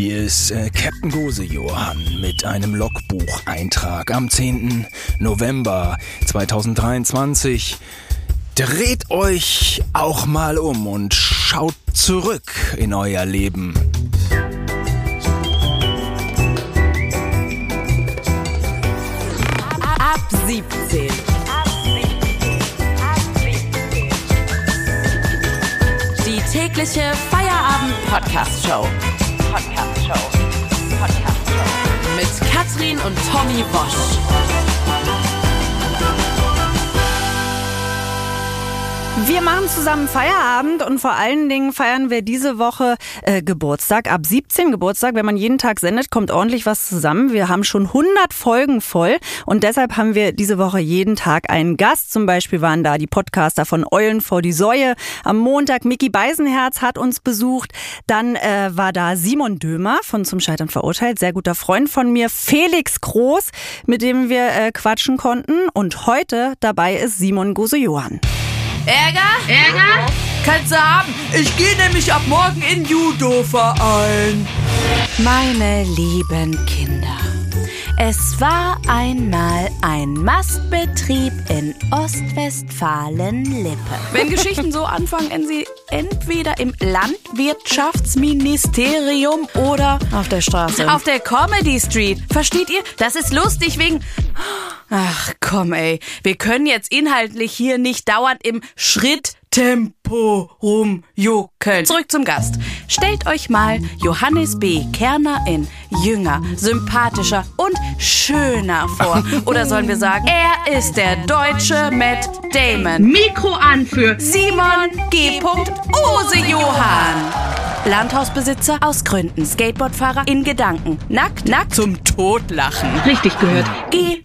Hier ist äh, Captain Gose Johann mit einem Logbucheintrag am 10. November 2023. Dreht euch auch mal um und schaut zurück in euer Leben. Ab 17. Die tägliche Feierabend-Podcast-Show. Podcast-Show. Podcast-Show. Mit Katrin und Tommy Bosch. Wir machen zusammen Feierabend und vor allen Dingen feiern wir diese Woche äh, Geburtstag. Ab 17 Geburtstag, wenn man jeden Tag sendet, kommt ordentlich was zusammen. Wir haben schon 100 Folgen voll und deshalb haben wir diese Woche jeden Tag einen Gast. Zum Beispiel waren da die Podcaster von Eulen vor die Säue. Am Montag Mickey Beisenherz hat uns besucht. Dann äh, war da Simon Dömer von Zum Scheitern verurteilt, sehr guter Freund von mir. Felix Groß, mit dem wir äh, quatschen konnten. Und heute dabei ist Simon Gose-Johann. Ärger? Ärger? Kannst du haben. Ich gehe nämlich ab morgen in Judo-Verein. Meine lieben Kinder. Es war einmal ein Mastbetrieb in Ostwestfalen-Lippe. Wenn Geschichten so anfangen, enden sie entweder im Landwirtschaftsministerium oder auf der Straße. Auf der Comedy Street. Versteht ihr? Das ist lustig wegen... Ach komm ey, wir können jetzt inhaltlich hier nicht dauernd im Schritttempo rumjuckeln. Zurück zum Gast. Stellt euch mal Johannes B. Kerner in jünger, sympathischer und schöner vor. Oder sollen wir sagen, er ist der deutsche Matt Damon. Mikro an für Simon G. Ose Johann. Landhausbesitzer aus Gründen, Skateboardfahrer in Gedanken, nackt, nackt zum Totlachen. richtig gehört. G.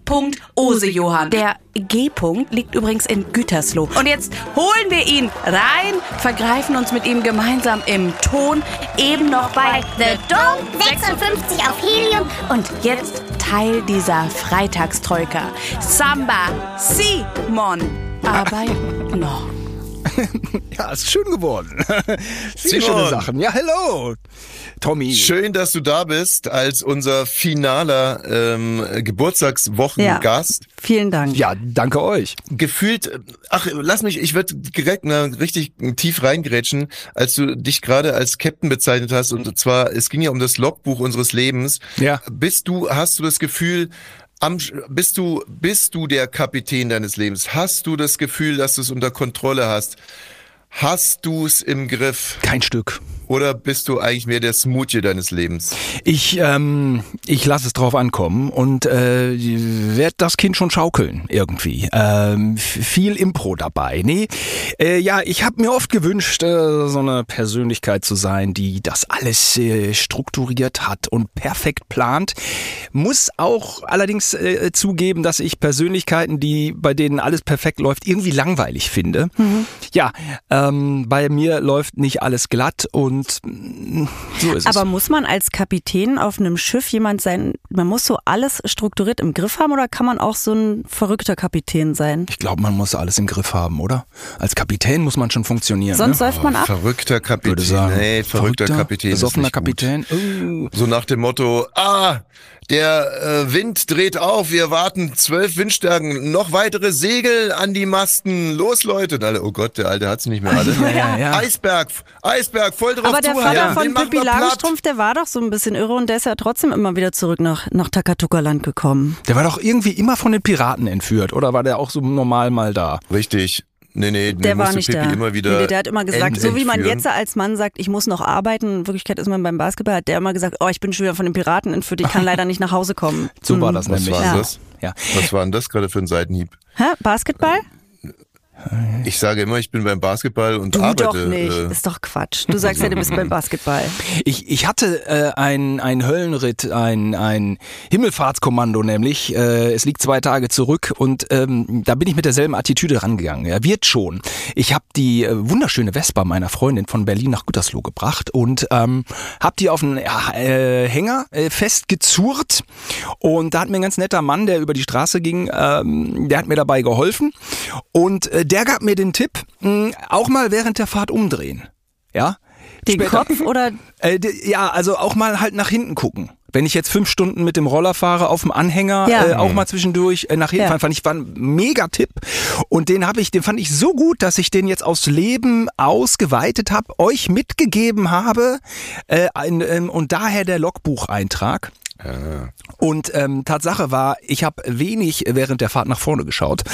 Ose Johann. Der G. liegt übrigens in Gütersloh. Und jetzt holen wir ihn rein, vergreifen uns mit ihm gemeinsam im Ton, eben noch bei The Dome 56 auf Helium und jetzt Teil dieser Freitagstroika. Samba Simon. Aber noch. Ja, ist schön geworden. Viele schöne Sachen. Ja, hello, Tommy. Schön, dass du da bist als unser finaler ähm, Geburtstagswochengast. Vielen Dank. Ja, danke euch. Gefühlt, ach, lass mich, ich würde direkt mal richtig tief reingrätschen, als du dich gerade als Captain bezeichnet hast. Und zwar, es ging ja um das Logbuch unseres Lebens. Ja. Bist du, hast du das Gefühl, am, bist du, bist du der Kapitän deines Lebens? Hast du das Gefühl, dass du es unter Kontrolle hast? Hast du es im Griff? Kein Stück. Oder bist du eigentlich mehr der Smoothie deines Lebens? Ich, ähm, ich lasse es drauf ankommen und äh, werde das Kind schon schaukeln irgendwie. Ähm, viel Impro dabei. Nee, äh, ja, ich habe mir oft gewünscht, äh, so eine Persönlichkeit zu sein, die das alles äh, strukturiert hat und perfekt plant. Muss auch allerdings äh, zugeben, dass ich Persönlichkeiten, die bei denen alles perfekt läuft, irgendwie langweilig finde. Mhm. Ja, ähm, bei mir läuft nicht alles glatt und so ist Aber es. muss man als Kapitän auf einem Schiff jemand sein, man muss so alles strukturiert im Griff haben oder kann man auch so ein verrückter Kapitän sein? Ich glaube, man muss alles im Griff haben, oder? Als Kapitän muss man schon funktionieren. Sonst ne? läuft man ab. Verrückter Würde Kapitän. sagen. Nee, verrückter, Kapitän. ist Besoffener. Kapitän. Uh. So nach dem Motto, ah, der äh, Wind dreht auf, wir warten zwölf Windstärken, noch weitere Segel an die Masten, los Leute. Und alle, oh Gott, der Alte hat's nicht mehr alle. ja, ja. Eisberg, Eisberg, voll drauf Aber der Vater den von Pippi. Langstrumpf, der war doch so ein bisschen irre und der ist ja trotzdem immer wieder zurück nach, nach Takatuka-Land gekommen. Der war doch irgendwie immer von den Piraten entführt, oder war der auch so normal mal da? Richtig. Nee, nee, Der war nicht Pippi da. immer wieder nee, der hat immer gesagt, so wie man jetzt als Mann sagt, ich muss noch arbeiten, in Wirklichkeit ist man beim Basketball, hat der immer gesagt, oh, ich bin schon wieder von den Piraten entführt, ich kann leider nicht nach Hause kommen. So war Hm. das Was nämlich. war Ja. das? Ja. Was war denn das gerade für ein Seitenhieb? Hä? Basketball? Ich sage immer, ich bin beim Basketball und Du arbeite. doch nicht. äh, ist doch Quatsch. Du sagst ja, du bist beim Basketball. Ich, ich hatte äh, ein, ein Höllenritt, ein, ein Himmelfahrtskommando nämlich. Äh, es liegt zwei Tage zurück und ähm, da bin ich mit derselben Attitüde rangegangen. Ja, wird schon. Ich habe die äh, wunderschöne Vespa meiner Freundin von Berlin nach Gütersloh gebracht und ähm, habe die auf einen ja, äh, Hänger äh, festgezurrt. Und da hat mir ein ganz netter Mann, der über die Straße ging, ähm, der hat mir dabei geholfen. Und äh, der gab mir den Tipp, mh, auch mal während der Fahrt umdrehen. Ja, Den Später. Kopf oder Äh, ja, also auch mal halt nach hinten gucken. Wenn ich jetzt fünf Stunden mit dem Roller fahre auf dem Anhänger, Ja. äh, auch mal zwischendurch äh, nach hinten Ja. fahren, fand ich war ein mega Tipp. Und den habe ich, den fand ich so gut, dass ich den jetzt aufs Leben ausgeweitet habe, euch mitgegeben habe äh, ein, ähm, und daher der Logbucheintrag. Und ähm, Tatsache war, ich habe wenig während der Fahrt nach vorne geschaut.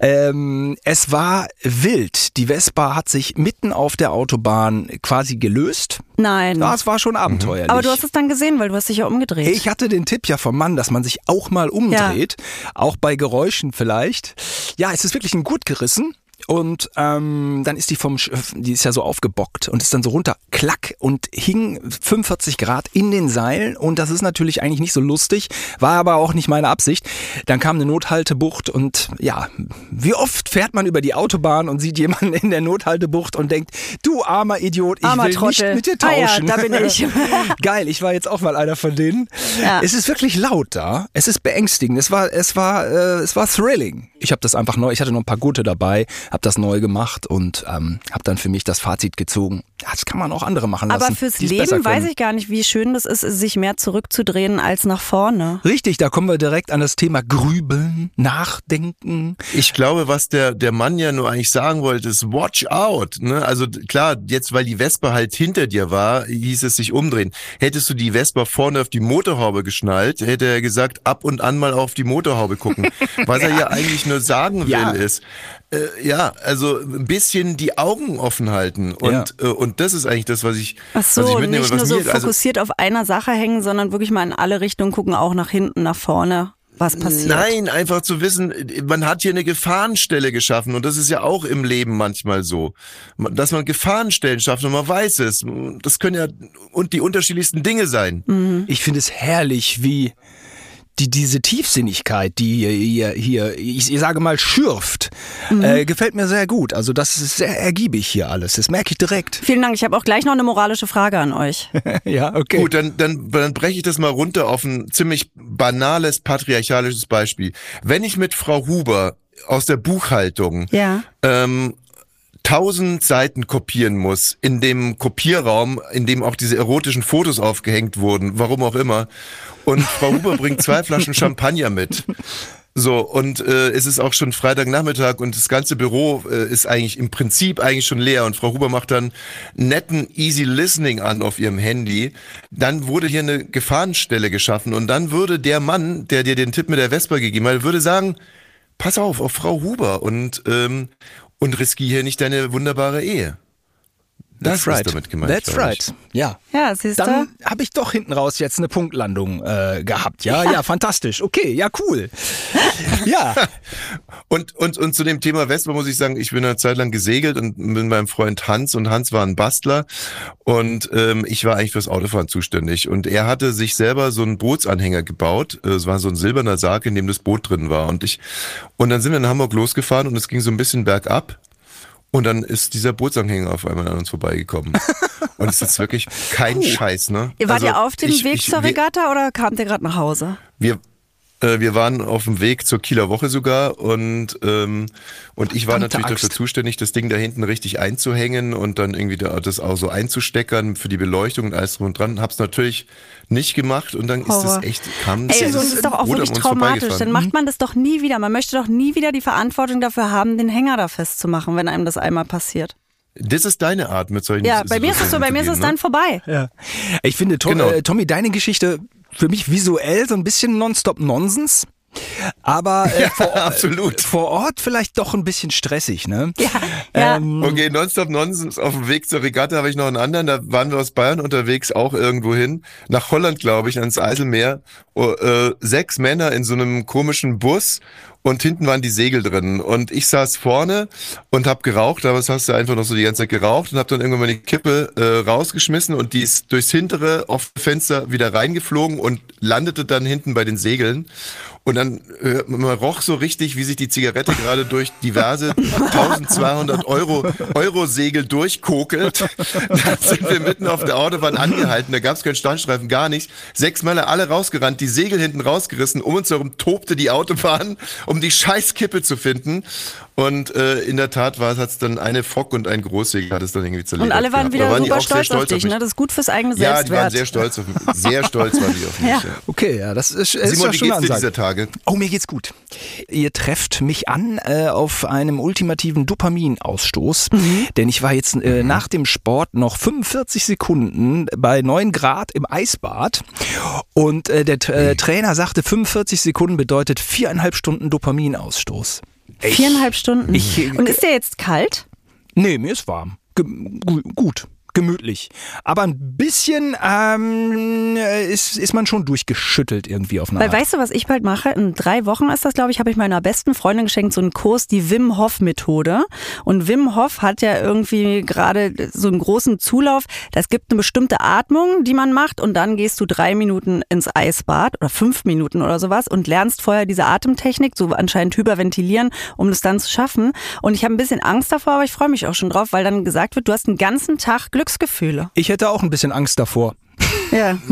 Ähm, es war wild. Die Vespa hat sich mitten auf der Autobahn quasi gelöst. nein. Das war schon abenteuerlich. Aber du hast es dann gesehen, weil du hast dich ja umgedreht. ich hatte den Tipp ja vom Mann, dass man sich auch mal umdreht, auch bei Geräuschen vielleicht. Ja, es ist wirklich ein gut gerissen. Und ähm, dann ist die vom, die ist ja so aufgebockt und ist dann so runter, klack und hing 45 Grad in den Seilen und das ist natürlich eigentlich nicht so lustig, war aber auch nicht meine Absicht. Dann kam eine Nothaltebucht und ja, wie oft fährt man über die Autobahn und sieht jemanden in der Nothaltebucht und denkt, du armer Idiot, ich Armer will Trottel. nicht mit dir Ah ja, tauschen. da bin ich. Geil, ich war jetzt auch mal einer von denen. Ja. Es ist wirklich laut da. Es ist beängstigend. Es war, es war, äh, es war thrilling. Ich habe das einfach neu. Ich hatte noch ein paar gute dabei, habe das neu gemacht und ähm, habe dann für mich das Fazit gezogen. Ja, das kann man auch andere machen lassen. Aber fürs Leben weiß ich gar nicht, wie schön das ist, sich mehr zurückzudrehen als nach vorne. Richtig, da kommen wir direkt an das Thema Grübeln, Nachdenken. Ich glaube, was der, der Mann ja nur eigentlich sagen wollte, ist watch out. Ne? Also klar, jetzt weil die Vespa halt hinter dir war, hieß es sich umdrehen. Hättest du die Vespa vorne auf die Motorhaube geschnallt, hätte er gesagt, ab und an mal auf die Motorhaube gucken. Was er ja eigentlich nur sagen will, Ja. ist, äh, ja, also ein bisschen die Augen offen halten. Und, Ja. äh, und das ist eigentlich das, was ich, Ach was ich so, mitnehme, nicht nur so mir, also, fokussiert auf einer Sache hängen, sondern wirklich mal in alle Richtungen gucken, auch nach hinten, nach vorne, was passiert. Nein, einfach zu wissen, man hat hier eine Gefahrenstelle geschaffen und das ist ja auch im Leben manchmal so, dass man Gefahrenstellen schafft und man weiß es. Das können ja und die unterschiedlichsten Dinge sein. Ich finde es herrlich, wie die, diese Tiefsinnigkeit, die hier, hier ich, ich sage mal, schürft, Mhm. äh, gefällt mir sehr gut. Also das ist sehr ergiebig hier alles. Das merke ich direkt. Vielen Dank. Ich habe auch gleich noch eine moralische Frage an euch. ja, okay. Gut, dann, dann, dann breche ich das mal runter auf ein ziemlich banales patriarchalisches Beispiel. Wenn ich mit Frau Huber aus der Buchhaltung Ja. ähm, tausend Seiten kopieren muss in dem Kopierraum, in dem auch diese erotischen Fotos aufgehängt wurden, warum auch immer. Und Frau Huber bringt zwei Flaschen Champagner mit. So, und äh, es ist auch schon Freitagnachmittag und das ganze Büro äh, ist eigentlich im Prinzip eigentlich schon leer und Frau Huber macht dann netten Easy Listening an auf ihrem Handy. Dann wurde hier eine Gefahrenstelle geschaffen und dann würde der Mann, der dir den Tipp mit der Vespa gegeben hat, würde sagen, pass auf, auf Frau Huber und, ähm, und riskiere nicht deine wunderbare Ehe. Das That's ist damit gemeint. That's right. Ja. Ja, siehst du? Dann habe ich doch hinten raus jetzt eine Punktlandung äh, gehabt. Ja, ja, fantastisch. Okay, ja, cool. Ja, Und, und, und zu dem Thema Vespa muss ich sagen, ich bin eine Zeit lang gesegelt und mit meinem Freund Hans und Hans war ein Bastler und ähm, ich war eigentlich fürs Autofahren zuständig und er hatte sich selber so einen Bootsanhänger gebaut. Äh, Es war so ein silberner Sarg, in dem das Boot drin war und ich und dann sind wir in Hamburg losgefahren und es ging so ein bisschen bergab und dann ist dieser Bootsanhänger auf einmal an uns vorbeigekommen. Und es ist wirklich kein Scheiß, ne? Ihr wart Also ihr auf dem ich- Weg ich- zur Regatta oder kamt ihr gerade nach Hause? wir, wir waren auf dem Weg zur Kieler Woche sogar und, ähm, und ich war Verdammte natürlich dafür Axt. zuständig, das Ding da hinten richtig einzuhängen und dann irgendwie da, das auch so einzusteckern für die Beleuchtung und alles drum und dran. Hab's natürlich nicht gemacht und dann ist Horror. das echt, kam Ey, das ist doch auch wirklich traumatisch. Dann macht man das doch nie wieder. Man möchte doch nie wieder die Verantwortung dafür haben, den Hänger da festzumachen, wenn einem das einmal passiert. Das ist deine Art mit solchen Ja, bei mir ist es so, bei mir ist es dann vorbei. ja. Ich finde, Tom, Genau. äh, Tommy, deine Geschichte für mich visuell so ein bisschen Nonstop-Nonsens. Aber äh, vor, absolut. vor Ort vielleicht doch ein bisschen stressig, ne? Ja, ja. Ähm, Okay, Nonstop Nonsens. Auf dem Weg zur Regatta habe ich noch einen anderen. Da waren wir aus Bayern unterwegs, auch irgendwo hin. Nach Holland, glaube ich, ans Eiselmeer. Oh, äh, sechs Männer in so einem komischen Bus und hinten waren die Segel drin. Und ich saß vorne und habe geraucht. Damals hast du einfach noch so die ganze Zeit geraucht und habe dann irgendwann meine Kippe äh, rausgeschmissen und die ist durchs hintere offene Fenster wieder reingeflogen und landete dann hinten bei den Segeln. Und dann äh, man roch so richtig, wie sich die Zigarette gerade durch diverse 1200 Euro Euro-Segel durchkokelt. Dann sind wir mitten auf der Autobahn angehalten, da gab es keinen Standstreifen, gar nichts. Sechs Männer alle rausgerannt, die Segel hinten rausgerissen, um uns herum tobte die Autobahn um die Scheißkippe zu finden. Und äh, in der Tat war es hat's dann eine Fock und ein Großsegler hat es dann irgendwie zerlegt. Und alle waren gehabt. wieder waren super sehr stolz, auf dich, mich. ne? Das ist gut fürs eigene Ja, Selbstwert. die waren sehr stolz auf mich. Sehr stolz waren die auf mich. Ja. ja. Okay, ja, das ist, ist Simon, ja wie geht's dir dieser Tage? Oh, mir geht's gut. Ihr trefft mich an äh, auf einem ultimativen Dopaminausstoß, denn ich war jetzt äh, nach dem Sport noch 45 Sekunden bei 9 Grad im Eisbad und äh, der äh, Trainer sagte, 45 Sekunden bedeutet viereinhalb Stunden Dopaminausstoß. Viereinhalb Stunden. Ich- Und ist der jetzt kalt? Nee, mir ist warm. Gu gut. Gemütlich. Aber ein bisschen ähm, äh, ist, ist man schon durchgeschüttelt irgendwie auf eine Weil Art. weißt du, was ich bald mache? In drei Wochen ist das, glaube ich, habe ich meiner besten Freundin geschenkt, so einen Kurs, die Wim Hof Methode. Und Wim Hof hat ja irgendwie gerade so einen großen Zulauf. Das gibt eine bestimmte Atmung, die man macht und dann gehst du drei Minuten ins Eisbad oder fünf Minuten oder sowas und lernst vorher diese Atemtechnik, so anscheinend hyperventilieren, um das dann zu schaffen. Und ich habe ein bisschen Angst davor, aber ich freue mich auch schon drauf, weil dann gesagt wird, du hast einen ganzen Tag Glücksgefühle. Ich hätte auch ein bisschen Angst davor. Ja.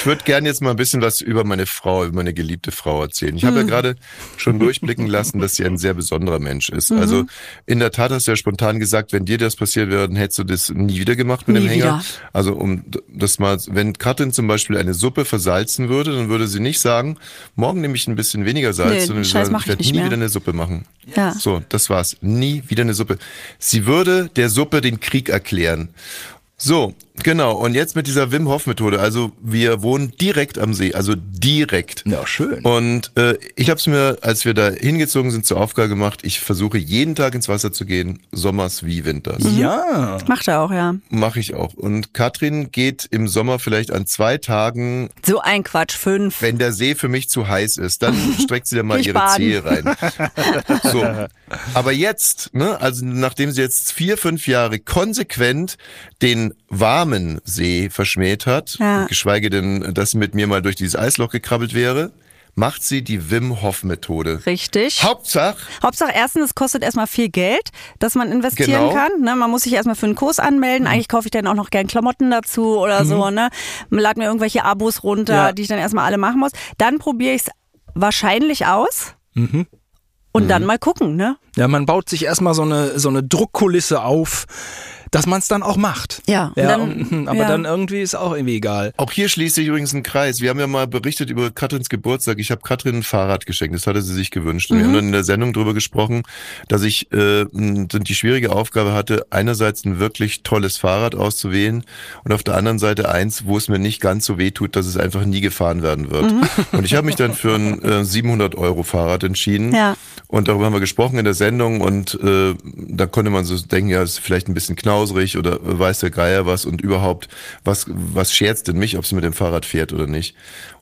Ich würde gerne jetzt mal ein bisschen was über meine Frau, über meine geliebte Frau erzählen. Ich habe Mhm. ja gerade schon durchblicken lassen, dass sie ein sehr besonderer Mensch ist. Mhm. Also in der Tat hast du ja spontan gesagt, wenn dir das passiert wäre, dann hättest du das nie wieder gemacht mit Nie dem Hänger. wieder. Also um das mal, wenn Katrin zum Beispiel eine Suppe versalzen würde, dann würde sie nicht sagen, morgen nehme ich ein bisschen weniger Salz, Nee, sondern sie sagen, ich werde nie mehr. wieder eine Suppe machen. Ja. So, das war's. Nie wieder eine Suppe. Sie würde der Suppe den Krieg erklären. So, genau. Und jetzt mit dieser Wim Hof Methode. Also wir wohnen direkt am See, also direkt. Ja, schön. Und äh, ich habe es mir, als wir da hingezogen sind, zur Aufgabe gemacht. Ich versuche jeden Tag ins Wasser zu gehen, sommers wie winters. Ja. Macht er auch, ja. Mache ich auch. Und Katrin geht im Sommer vielleicht an zwei Tagen, So ein Quatsch, fünf. wenn der See für mich zu heiß ist, dann streckt sie da mal ihre baden. Zehe rein. So. Aber jetzt, ne, also nachdem sie jetzt vier, fünf Jahre konsequent den warmen See verschmäht hat, Ja. geschweige denn, dass sie mit mir mal durch dieses Eisloch gekrabbelt wäre, macht sie die Wim Hof Methode. Richtig. Hauptsache, Hauptsache erstens, es kostet erstmal viel Geld, dass man investieren Genau. kann. Ne? Man muss sich erstmal für einen Kurs anmelden. Eigentlich kaufe ich dann auch noch gern Klamotten dazu oder so. Ne? Man lad mir irgendwelche Abos runter, Ja. die ich dann erstmal alle machen muss. Dann probiere ich es wahrscheinlich aus. Und dann mal gucken, ne? Ja, man baut sich erstmal so eine, so eine Druckkulisse auf, dass man es dann auch macht. Ja, und ja dann- und, hm, aber ja. dann irgendwie ist auch irgendwie egal. Auch hier schließt sich übrigens ein Kreis. Wir haben ja mal berichtet über Katrins Geburtstag. Ich habe Katrin ein Fahrrad geschenkt. Das hatte sie sich gewünscht. Und wir haben dann in der Sendung drüber gesprochen, dass ich äh, die schwierige Aufgabe hatte, einerseits ein wirklich tolles Fahrrad auszuwählen und auf der anderen Seite eins, wo es mir nicht ganz so weh tut, dass es einfach nie gefahren werden wird. Und ich habe mich dann für ein äh, 700 Euro Fahrrad entschieden. Ja. Und darüber haben wir gesprochen in der Sendung und äh, da konnte man so denken, ja, ist vielleicht ein bisschen knausrig oder weiß der Geier was und überhaupt, was, was scherzt denn mich, ob sie mit dem Fahrrad fährt oder nicht.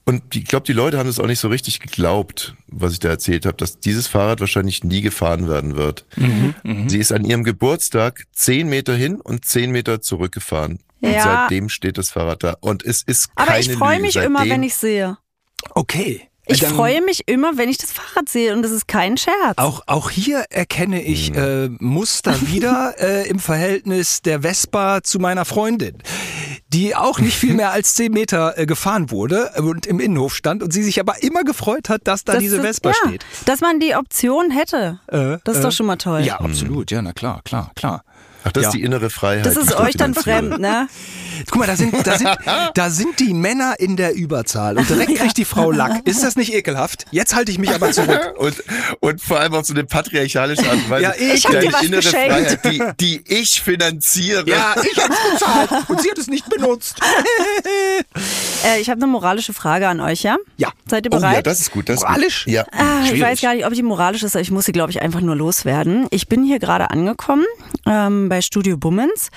Und ich glaube, die Leute haben es auch nicht so richtig geglaubt, was ich da erzählt habe, dass dieses Fahrrad wahrscheinlich nie gefahren werden wird. Sie ist an ihrem Geburtstag zehn Meter hin und zehn Meter zurückgefahren. Und Ja. seitdem steht das Fahrrad da. Und es ist keine Aber ich freue Lüge. mich immer, Seitdem- wenn ich sehe. Okay. Ich Dann- freue mich immer, wenn ich das Fahrrad sehe und das ist kein Scherz. Auch, auch hier erkenne ich äh, Muster wieder äh, im Verhältnis der Vespa zu meiner Freundin, die auch nicht viel mehr als 10 Meter äh, gefahren wurde und im Innenhof stand und sie sich aber immer gefreut hat, dass da Das diese ist- Vespa ja, steht. Dass man die Option hätte. Äh, das ist äh, doch schon mal toll. Ja, absolut, ja, na klar, klar, klar. Ach, das Ja. ist die innere Freiheit. Das ist euch dann fremd, ne? Guck mal, da sind, da sind, da sind die Männer in der Überzahl und direkt kriegt die Frau Lack. Ist das nicht ekelhaft? Jetzt halte ich mich aber zurück. Und, und vor allem auf so eine patriarchalische Art und Weise. Ja, ich hab dir was innere geschenkt. Freiheit, die, die ich finanziere. Ja, ich hab's bezahlt und sie hat es nicht benutzt. Äh, ich habe eine moralische Frage an euch, ja? Ja. Seid ihr Oh bereit? ja, das ist gut. Das ist Moralisch? Gut. Ja. Ah, ich weiß gar nicht, ob die moralisch ist, aber ich muss sie, glaube ich, einfach nur loswerden. Ich bin hier gerade angekommen ähm, bei Studio Bummens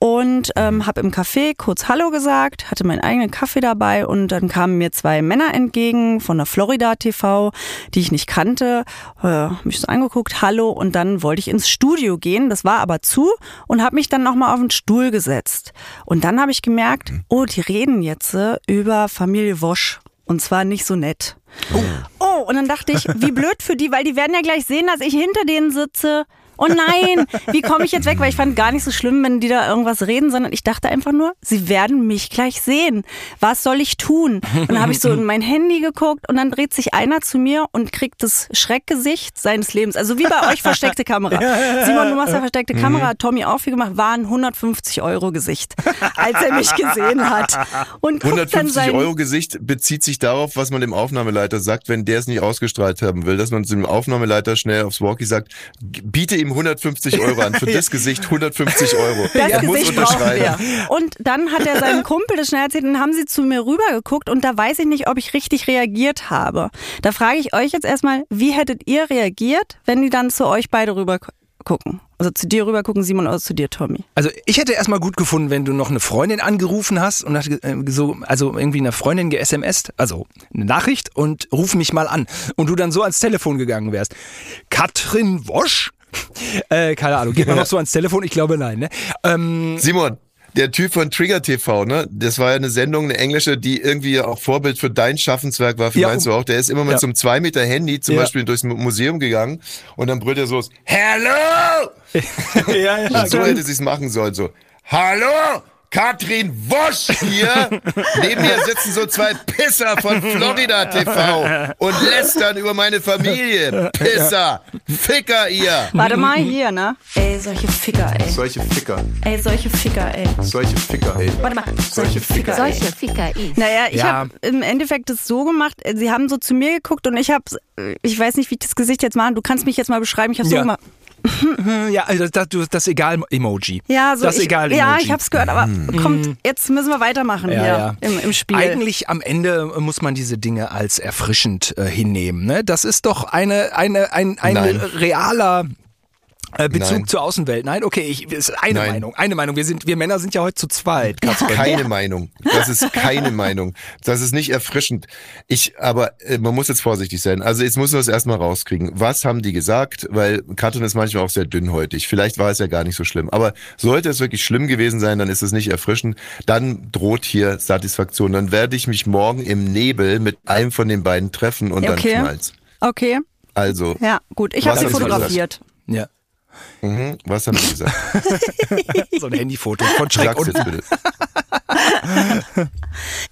und ähm, habe im Café kurz Hallo gesagt, hatte meinen eigenen Kaffee dabei und dann kamen mir zwei Männer entgegen von der Florida TV, die ich nicht kannte. Äh, mich so angeguckt, Hallo und dann wollte ich ins Studio gehen. Das war aber zu und habe mich dann nochmal auf den Stuhl gesetzt. Und dann habe ich gemerkt, oh, die reden jetzt äh, über Familie Wosch. Und zwar nicht so nett. Oh, und dann dachte ich, wie blöd für die, weil die werden ja gleich sehen, dass ich hinter denen sitze oh nein, wie komme ich jetzt weg? Weil ich fand gar nicht so schlimm, wenn die da irgendwas reden, sondern ich dachte einfach nur, sie werden mich gleich sehen. Was soll ich tun? Und dann habe ich so in mein Handy geguckt und dann dreht sich einer zu mir und kriegt das Schreckgesicht seines Lebens. Also wie bei euch versteckte Kamera. Simon, du machst ja versteckte mhm. Kamera, hat Tommy auch viel gemacht, war ein 150 Euro Gesicht, als er mich gesehen hat. Und 150 Euro Gesicht bezieht sich darauf, was man dem Aufnahmeleiter sagt, wenn der es nicht ausgestrahlt haben will, dass man dem Aufnahmeleiter schnell aufs Walkie sagt, biete ihm 150 Euro an, für das Gesicht 150 Euro. Das er Gesicht muss unterschreiben. Und dann hat er seinem Kumpel das schnell erzählt und dann haben sie zu mir rübergeguckt und da weiß ich nicht, ob ich richtig reagiert habe. Da frage ich euch jetzt erstmal, wie hättet ihr reagiert, wenn die dann zu euch beide rüber gucken? Also zu dir rüber gucken, Simon, oder zu dir, Tommy? Also ich hätte erstmal gut gefunden, wenn du noch eine Freundin angerufen hast und hast äh, so, also irgendwie eine Freundin ge-SMS, also eine Nachricht und ruf mich mal an. Und du dann so ans Telefon gegangen wärst. Katrin Wosch? Äh, keine Ahnung, geht man noch so ans Telefon? Ich glaube nein, ne? Ähm, Simon, der Typ von Trigger TV, ne? Das war ja eine Sendung, eine englische, die irgendwie auch Vorbild für dein Schaffenswerk war, ja, meinst du auch? Der ist immer mit ja. so einem zwei Meter Handy zum ja. Beispiel durchs Museum gegangen und dann brüllt er so, Hello! ja, ja, so hätte sie es machen sollen, so, Hallo! Katrin Wosch hier. Neben mir sitzen so zwei Pisser von Florida TV und lästern über meine Familie. Pisser, Ficker ihr. Warte mal hier, ne? Ey, solche Ficker, ey. Solche Ficker. Ey, solche Ficker, ey. Solche Ficker, ey. Warte mal. Solche Ficker. Solche Ficker, ey. Naja, ich ja. habe im Endeffekt das so gemacht, sie haben so zu mir geguckt und ich habe, ich weiß nicht, wie ich das Gesicht jetzt machen. Du kannst mich jetzt mal beschreiben. Ich habe so ja. gemacht. ja, also das, das Egal-Emoji. Ja, so das ich, Egal-Emoji. Ja, ich hab's gehört, aber hm. kommt, jetzt müssen wir weitermachen ja, hier ja. Im, Im, Spiel. Eigentlich am Ende muss man diese Dinge als erfrischend äh, hinnehmen. Ne? Das ist doch eine, eine, ein, ein realer Bezug Nein. zur Außenwelt. Nein, okay, ich, ist eine Nein. Meinung. Eine Meinung. Wir sind, wir Männer sind ja heute zu zweit. Das ist keine ja. Meinung. Das ist keine Meinung. Das ist nicht erfrischend. Ich, aber äh, man muss jetzt vorsichtig sein. Also jetzt muss man das erstmal rauskriegen. Was haben die gesagt? Weil Katrin ist manchmal auch sehr dünnhäutig. Vielleicht war es ja gar nicht so schlimm. Aber sollte es wirklich schlimm gewesen sein, dann ist es nicht erfrischend. Dann droht hier Satisfaktion. Dann werde ich mich morgen im Nebel mit einem von den beiden treffen und okay. dann knallt's. Okay. Also. Ja, gut. Ich habe sie fotografiert. Ja. Mhm. Was haben Sie gesagt? so ein Handyfoto von Schreck jetzt bitte.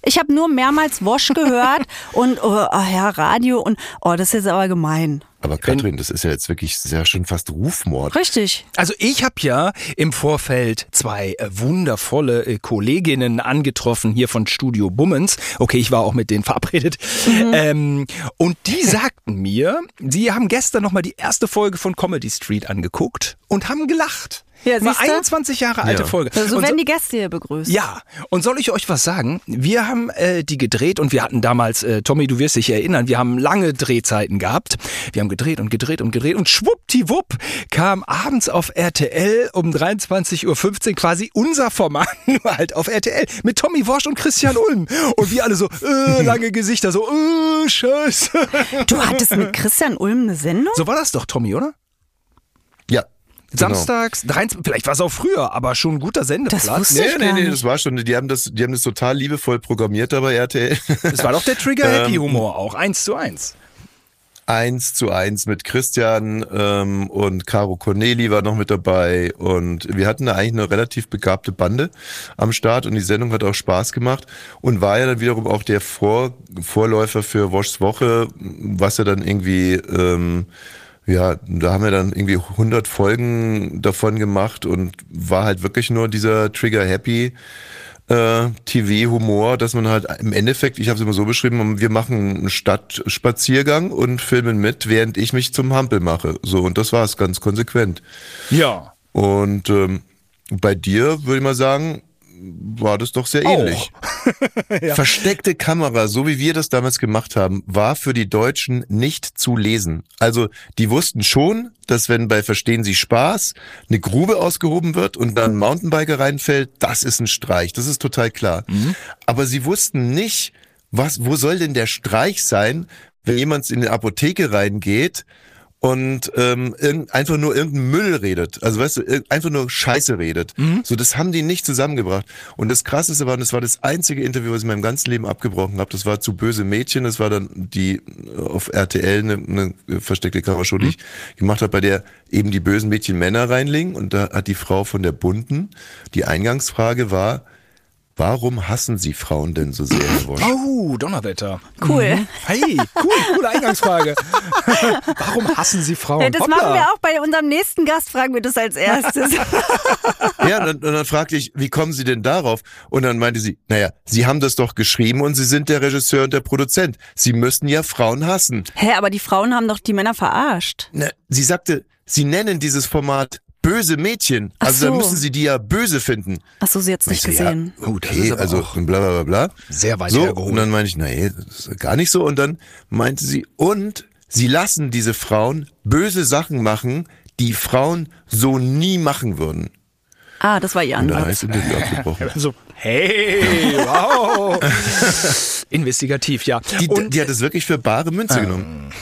Ich habe nur mehrmals Wosch gehört und oh, oh, ja, Radio und oh, das ist jetzt aber gemein. Aber Katrin, das ist ja jetzt wirklich sehr schon fast Rufmord. Richtig. Also ich habe ja im Vorfeld zwei äh, wundervolle äh, Kolleginnen angetroffen hier von Studio Bummens. Okay, ich war auch mit denen verabredet. Mhm. Ähm, und die sagten mir, sie haben gestern nochmal die erste Folge von Comedy Street angeguckt und haben gelacht. Ja, Mal 21 Jahre alte ja. Folge. So werden so, die Gäste hier begrüßt. Ja, und soll ich euch was sagen? Wir haben äh, die gedreht und wir hatten damals, äh, Tommy, du wirst dich erinnern, wir haben lange Drehzeiten gehabt. Wir haben gedreht und gedreht und gedreht und schwuppdiwupp kam abends auf RTL um 23.15 Uhr quasi unser Format, nur halt auf RTL, mit Tommy Worsch und Christian Ulm. Und wir alle so, äh, lange Gesichter, so, äh, scheiße. Du hattest mit Christian Ulm eine Sendung? So war das doch, Tommy, oder? Genau. Samstags, genau. 23, vielleicht war es auch früher, aber schon ein guter Sendeplatz. Das wusste nee, ich nee, nee, das war schon, die haben das, die haben das total liebevoll programmiert, aber RTL. Das war doch der Trigger-Happy-Humor ähm, auch, eins zu eins. Eins zu eins mit Christian ähm, und Caro Corneli war noch mit dabei und wir hatten da eigentlich eine relativ begabte Bande am Start und die Sendung hat auch Spaß gemacht und war ja dann wiederum auch der Vor Vorläufer für Woschs Woche, was ja dann irgendwie ähm, ja, da haben wir dann irgendwie 100 Folgen davon gemacht und war halt wirklich nur dieser Trigger Happy äh, TV-Humor, dass man halt im Endeffekt, ich habe es immer so beschrieben, wir machen einen Stadtspaziergang und filmen mit, während ich mich zum Hampel mache. So, und das war es ganz konsequent. Ja. Und ähm, bei dir würde ich mal sagen, war das doch sehr ähnlich. ja. Versteckte Kamera, so wie wir das damals gemacht haben, war für die Deutschen nicht zu lesen. Also die wussten schon, dass wenn bei Verstehen Sie Spaß eine Grube ausgehoben wird und dann ein Mountainbiker reinfällt, das ist ein Streich. Das ist total klar. Mhm. Aber sie wussten nicht, was, wo soll denn der Streich sein, wenn jemand in eine Apotheke reingeht und ähm, einfach nur irgendeinen Müll redet. Also weißt du, einfach nur Scheiße redet. Mhm. So, das haben die nicht zusammengebracht. Und das Krasseste war, das war das einzige Interview, was ich in meinem ganzen Leben abgebrochen habe. Das war zu Böse Mädchen. Das war dann die äh, auf RTL eine, eine versteckte Kamerashow, die mhm. ich gemacht habe, bei der eben die bösen Mädchen Männer reinlegen. Und da hat die Frau von der Bunten, die Eingangsfrage war, Warum hassen Sie Frauen denn so sehr, Herr Wosch? Oh, Donnerwetter. Cool. Mhm. Hey, cool, coole Eingangsfrage. Warum hassen Sie Frauen? Ja, das Hoppla. machen wir auch bei unserem nächsten Gast, fragen wir das als erstes. ja, und dann, und dann fragte ich, wie kommen Sie denn darauf? Und dann meinte sie, naja, Sie haben das doch geschrieben und Sie sind der Regisseur und der Produzent. Sie müssten ja Frauen hassen. Hä, aber die Frauen haben doch die Männer verarscht. Na, sie sagte, Sie nennen dieses Format böse Mädchen. Ach also so. dann müssen sie die ja böse finden. Ach so, sie jetzt nicht gesehen. Ja, okay, also bla bla bla bla. Sehr weit so, hergeholt. Und dann meinte ich, nee, das ist gar nicht so. Und dann meinte sie, und sie lassen diese Frauen böse Sachen machen, die Frauen so nie machen würden. Ah, das war ihr Ansatz. Da Interview abgebrochen. so, hey, wow. Investigativ, ja. Die, und, die hat es wirklich für bare Münze ähm, genommen.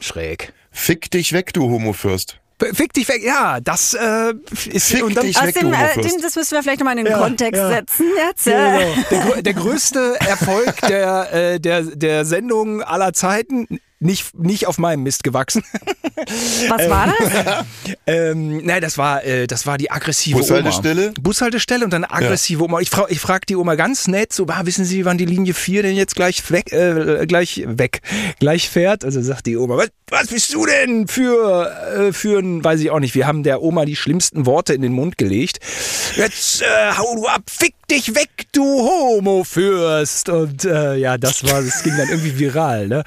Schräg. Fick dich weg, du Homofürst. Fick dich weg, ja, das äh, ist Fick und dann, dich weg, dem, äh, dem, das müssen wir vielleicht nochmal in den ja, Kontext ja. setzen jetzt. Ja, genau. der, der, größte Erfolg der, äh, der, der Sendung aller Zeiten, nicht, nicht auf meinem Mist gewachsen. Was war das? ähm, nein, das war, äh, das war die aggressive Bushaltestelle? Oma. Bushaltestelle und dann aggressive ja. Oma. Ich, frage ich frag die Oma ganz nett, so, ah, wissen Sie, wann die Linie 4 denn jetzt gleich weg, äh, gleich weg, gleich fährt? Also sagt die Oma, was, was bist du denn für, äh, für ein, weiß ich auch nicht, wir haben der Oma die schlimmsten Worte in den Mund gelegt. Jetzt äh, hau du ab, fick dich weg, du Homo-Fürst. Und äh, ja, das war, das ging dann irgendwie viral, ne?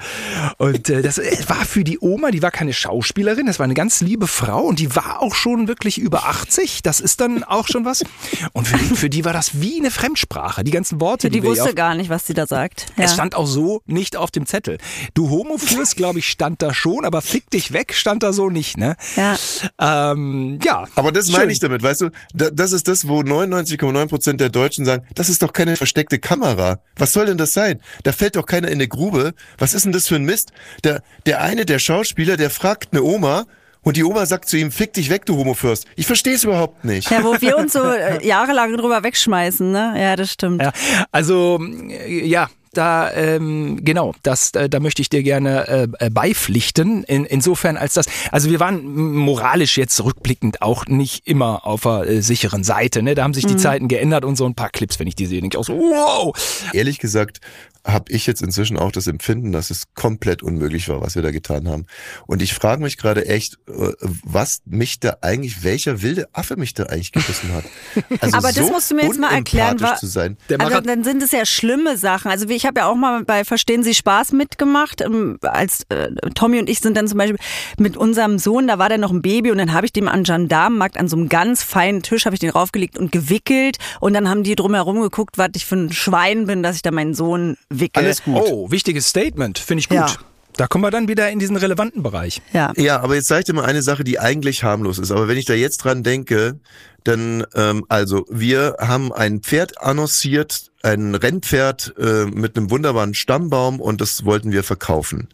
Und äh, das äh, war für die Oma, die war keine Schauspielerin, das war eine ganz liebe Frau und die war auch schon wirklich über 80. Das ist dann auch schon was. Und für die, für die war das wie eine Fremdsprache. Die ganzen Worte, die, die wusste gar nicht, was sie da sagt. Ja. Es stand auch so nicht auf dem Zettel. Du Homo-Fürst, glaube ich, stand da schon, aber fick dich weg stand da so nicht, ne? Ja. Ähm, ja. Aber das meine ich damit, weißt du? Das ist das, wo 99,9 Prozent der Deutschen sagen, das ist doch keine versteckte Kamera. Was soll denn das sein? Da fällt doch keiner in eine Grube. Was ist denn das für ein Mist? Der, der eine, der Schauspieler, der fragt eine Oma, und die Oma sagt zu ihm, fick dich weg, du Homofürst. Ich verstehe es überhaupt nicht. Ja, wo wir uns so äh, jahrelang drüber wegschmeißen, ne? Ja, das stimmt. Ja, also, äh, ja, da ähm, genau, das äh, da möchte ich dir gerne äh, äh, beipflichten. In, insofern als das, also wir waren moralisch jetzt rückblickend auch nicht immer auf der äh, sicheren Seite. Ne? Da haben sich die mhm. Zeiten geändert und so ein paar Clips, wenn ich die sehe, denke ich auch so, wow. Ehrlich gesagt habe ich jetzt inzwischen auch das Empfinden, dass es komplett unmöglich war, was wir da getan haben. Und ich frage mich gerade echt, äh, was mich da eigentlich, welcher wilde Affe mich da eigentlich gerissen hat. Also Aber das musst du mir jetzt mal erklären. War, zu sein. Also dann sind es ja schlimme Sachen. Also ich habe ja auch mal bei Verstehen Sie Spaß mitgemacht. Ähm, als äh, Tommy und ich sind dann zum Beispiel mit unserem Sohn, da war der noch ein Baby und dann habe ich dem an Gendarmenmarkt an so einem ganz feinen Tisch habe ich den raufgelegt und gewickelt und dann haben die drumherum geguckt, was ich für ein Schwein bin, dass ich da meinen Sohn wickel. Alles gut. Oh, wichtiges Statement, finde ich gut. Ja. Da kommen wir dann wieder in diesen relevanten Bereich. Ja, ja aber jetzt sage ich dir mal eine Sache, die eigentlich harmlos ist. Aber wenn ich da jetzt dran denke, dann, ähm, also, wir haben ein Pferd annonciert, ein Rennpferd äh, mit einem wunderbaren Stammbaum und das wollten wir verkaufen.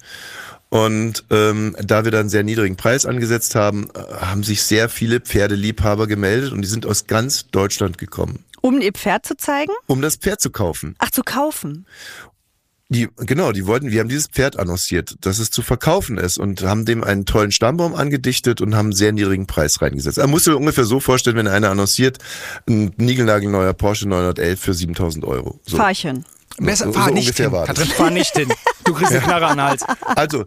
Und ähm, da wir dann einen sehr niedrigen Preis angesetzt haben, äh, haben sich sehr viele Pferdeliebhaber gemeldet und die sind aus ganz Deutschland gekommen. Um ihr Pferd zu zeigen? Um das Pferd zu kaufen. Ach, zu kaufen. Die, genau, die wollten, wir haben dieses Pferd annonciert, dass es zu verkaufen ist und haben dem einen tollen Stammbaum angedichtet und haben einen sehr niedrigen Preis reingesetzt. Er musste ungefähr so vorstellen, wenn einer annonciert, ein niegelnagelneuer Porsche 911 für 7000 Euro. So. Fahrchen. Besser, so, fahr so nicht hin. Katrin, fahr nicht hin. Du kriegst eine Knarre an den Hals. Also,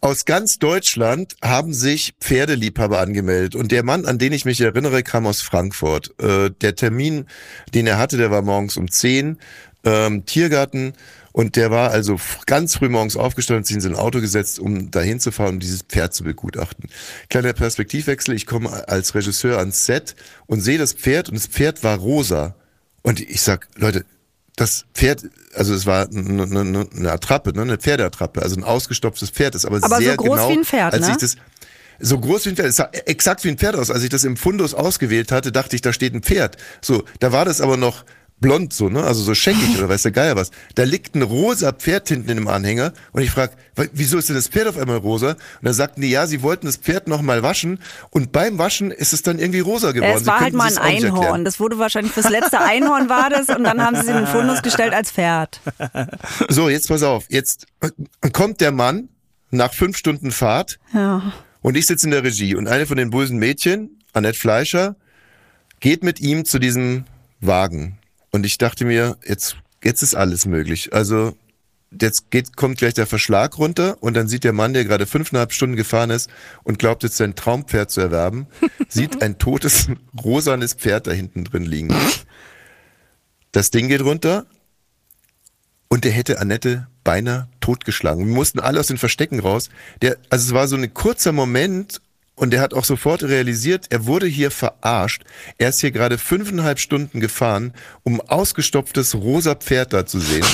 aus ganz Deutschland haben sich Pferdeliebhaber angemeldet und der Mann, an den ich mich erinnere, kam aus Frankfurt. Äh, der Termin, den er hatte, der war morgens um 10, ähm, Tiergarten und der war also ganz früh morgens aufgestanden, sich in sein Auto gesetzt, um dahin zu fahren, um dieses Pferd zu begutachten. Kleiner Perspektivwechsel, ich komme als Regisseur ans Set und sehe das Pferd und das Pferd war rosa. Und ich sag, Leute, das Pferd, also es war eine, eine, eine Attrappe, ne, eine Pferdeattrappe, also ein ausgestopftes Pferd ist, aber, aber sehr so groß genau, wie ein Pferd, als ne? ich das so groß wie ein Pferd, es sah exakt wie ein Pferd aus. Als ich das im Fundus ausgewählt hatte, dachte ich, da steht ein Pferd. So, da war das aber noch blond so, ne? Also so scheckig oder weiß der Geier was. Da liegt ein rosa Pferd hinten in dem Anhänger und ich frage, wieso ist denn das Pferd auf einmal rosa? Und dann sagten die, ja, sie wollten das Pferd nochmal waschen und beim Waschen ist es dann irgendwie rosa geworden. Es war halt mal ein Einhorn. Das wurde wahrscheinlich fürs letzte Einhorn war das und dann haben sie den Fundus gestellt als Pferd. So, jetzt pass auf. Jetzt kommt der Mann nach fünf Stunden Fahrt ja. und ich sitze in der Regie und eine von den bösen Mädchen, Annette Fleischer, geht mit ihm zu diesem Wagen und ich dachte mir, jetzt, jetzt ist alles möglich. Also jetzt geht, kommt gleich der Verschlag runter und dann sieht der Mann, der gerade fünfeinhalb Stunden gefahren ist und glaubt jetzt sein Traumpferd zu erwerben, sieht ein totes, rosanes Pferd da hinten drin liegen. Das Ding geht runter und der hätte Annette beinahe totgeschlagen. Wir mussten alle aus den Verstecken raus. Der, also es war so ein kurzer Moment und er hat auch sofort realisiert, er wurde hier verarscht. Er ist hier gerade fünfeinhalb Stunden gefahren, um ausgestopftes rosa Pferd da zu sehen.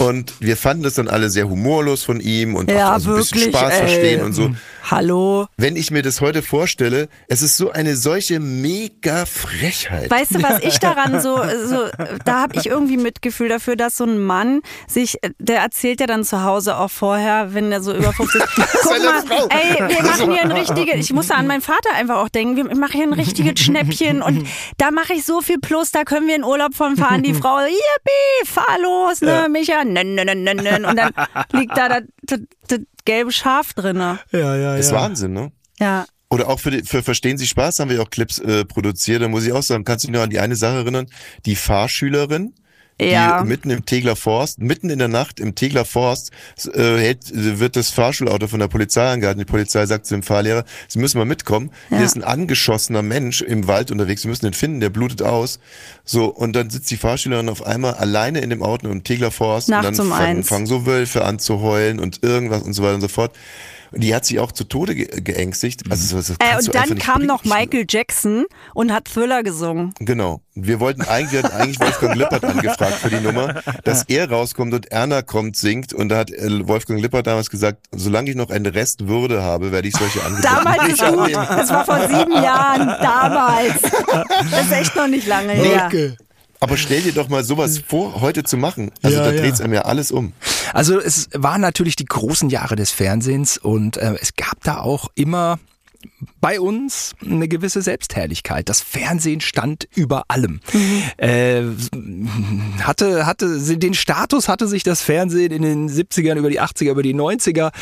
Und wir fanden das dann alle sehr humorlos von ihm und ja, auch also ein bisschen Spaß ey. verstehen und so. Hallo. Wenn ich mir das heute vorstelle, es ist so eine solche mega Frechheit. Weißt du, was ich daran so, so da habe ich irgendwie Mitgefühl dafür, dass so ein Mann sich, der erzählt ja dann zu Hause auch vorher, wenn er so über 50 ist, guck mal, Frau. ey, wir machen hier ein richtiges, ich muss da an meinen Vater einfach auch denken, wir machen hier ein richtiges Schnäppchen und da mache ich so viel Plus, da können wir in Urlaub von fahren. Die Frau, yippie, fahr los, ne, ja. Micha, nen, nen, nen, nen, und dann liegt da das, das, das gelbe Schaf drin. Ja, ja, ja. Das ist Wahnsinn, ne? Ja. Oder auch für, die, für Verstehen Sie Spaß haben wir auch Clips äh, produziert. Da muss ich auch sagen, kannst du dich noch an die eine Sache erinnern? Die Fahrschülerin, ja. die mitten im Tegler Forst, mitten in der Nacht im Tegler Forst äh, hält, wird das Fahrschulauto von der Polizei angehalten. Die Polizei sagt zu dem Fahrlehrer, Sie müssen mal mitkommen. Ja. Hier ist ein angeschossener Mensch im Wald unterwegs. Sie müssen den finden, der blutet aus. So, und dann sitzt die Fahrschülerin auf einmal alleine in dem Auto im Tegler Forst Nachts und dann um fangen, fangen so Wölfe an zu heulen und irgendwas und so weiter und so fort. Und die hat sich auch zu Tode ge geängstigt. Also das, das äh, und dann kam noch Michael Jackson und hat Thriller gesungen. Genau. Wir wollten eigentlich, wir hatten eigentlich Wolfgang Lippert angefragt für die Nummer, dass er rauskommt und Erna kommt, singt. Und da hat äh, Wolfgang Lippert damals gesagt, solange ich noch eine Restwürde habe, werde ich solche Angebote Damals ist gut. Das war vor sieben Jahren. Damals. Das ist echt noch nicht lange her. Aber stell dir doch mal sowas vor, heute zu machen. Also ja, da dreht es einem ja alles um. Also es waren natürlich die großen Jahre des Fernsehens und äh, es gab da auch immer bei uns eine gewisse Selbstherrlichkeit. Das Fernsehen stand über allem. Mhm. Äh, hatte, hatte, den Status hatte sich das Fernsehen in den 70ern, über die 80er, über die 90er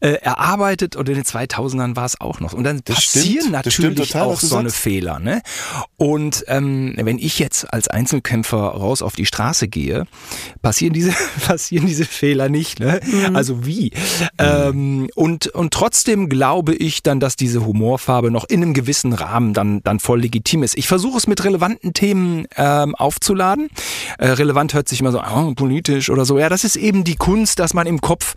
äh, erarbeitet und in den 2000ern war es auch noch. Und dann das passieren stimmt, natürlich total, auch so eine Fehler. Ne? Und ähm, wenn ich jetzt als Einzelkämpfer raus auf die Straße gehe, passieren diese, passieren diese Fehler nicht. Ne? Mhm. Also wie? Mhm. Ähm, und, und trotzdem glaube ich dann, dass diese Humorfarbe noch in einem gewissen Rahmen dann, dann voll legitim ist. Ich versuche es mit relevanten Themen ähm, aufzuladen. Äh, relevant hört sich immer so, oh, politisch oder so. Ja, das ist eben die Kunst, dass man im Kopf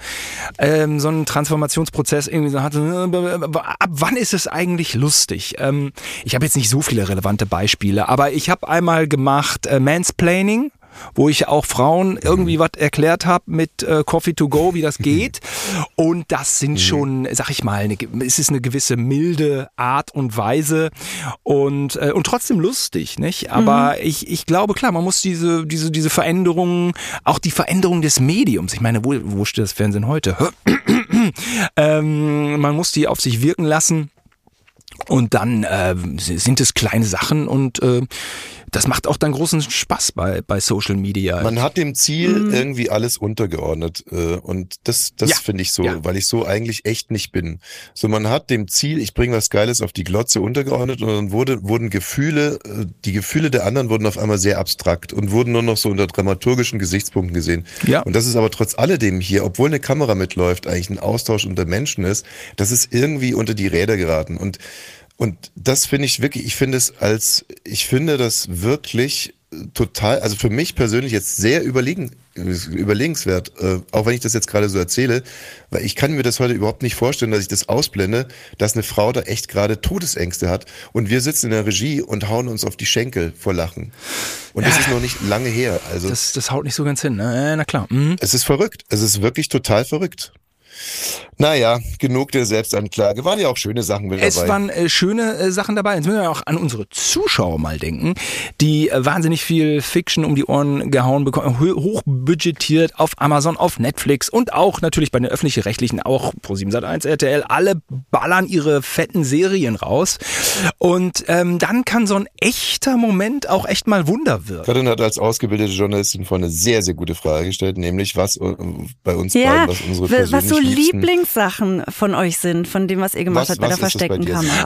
ähm, so einen Transformationsprozess irgendwie so hat. Ab wann ist es eigentlich lustig? Ähm, ich habe jetzt nicht so viele relevante Beispiele, aber ich habe einmal gemacht äh, Mansplaining wo ich auch Frauen irgendwie was erklärt habe mit äh, Coffee to go, wie das geht. Und das sind mhm. schon, sag ich mal, eine, es ist eine gewisse milde Art und Weise und, äh, und trotzdem lustig, nicht? Aber mhm. ich, ich glaube, klar, man muss diese, diese, diese Veränderungen, auch die Veränderung des Mediums, ich meine, wo, wo steht das Fernsehen heute? ähm, man muss die auf sich wirken lassen. Und dann äh, sind es kleine Sachen und äh, das macht auch dann großen Spaß bei, bei Social Media. Man hat dem Ziel mhm. irgendwie alles untergeordnet. Äh, und das, das ja. finde ich so, ja. weil ich so eigentlich echt nicht bin. So, man hat dem Ziel, ich bringe was Geiles auf die Glotze untergeordnet und dann wurde, wurden Gefühle, äh, die Gefühle der anderen wurden auf einmal sehr abstrakt und wurden nur noch so unter dramaturgischen Gesichtspunkten gesehen. Ja. Und das ist aber trotz alledem hier, obwohl eine Kamera mitläuft, eigentlich ein Austausch unter Menschen ist, das ist irgendwie unter die Räder geraten. Und und das finde ich wirklich, ich finde es als, ich finde das wirklich total, also für mich persönlich jetzt sehr überlegen, überlegenswert, äh, auch wenn ich das jetzt gerade so erzähle, weil ich kann mir das heute überhaupt nicht vorstellen, dass ich das ausblende, dass eine Frau da echt gerade Todesängste hat und wir sitzen in der Regie und hauen uns auf die Schenkel vor Lachen. Und ja, das ist noch nicht lange her. Also das, das haut nicht so ganz hin, ne? Na klar. Mhm. Es ist verrückt. Es ist wirklich total verrückt. Naja, genug der Selbstanklage. Waren ja auch schöne Sachen mit Es dabei. waren äh, schöne äh, Sachen dabei. Jetzt müssen wir auch an unsere Zuschauer mal denken, die äh, wahnsinnig viel Fiction um die Ohren gehauen bekommen, ho- hochbudgetiert auf Amazon, auf Netflix und auch natürlich bei den öffentlich-rechtlichen, auch Pro7 Sat1, RTL. Alle ballern ihre fetten Serien raus. Und ähm, dann kann so ein echter Moment auch echt mal Wunder wirken. Katrin hat als ausgebildete Journalistin vorhin eine sehr, sehr gute Frage gestellt, nämlich was äh, bei uns Ja, beiden, was unsere w- was so liebsten- Lieblingssachen von euch sind, von dem, was ihr gemacht Was- habt bei der bei versteckten? Kamera.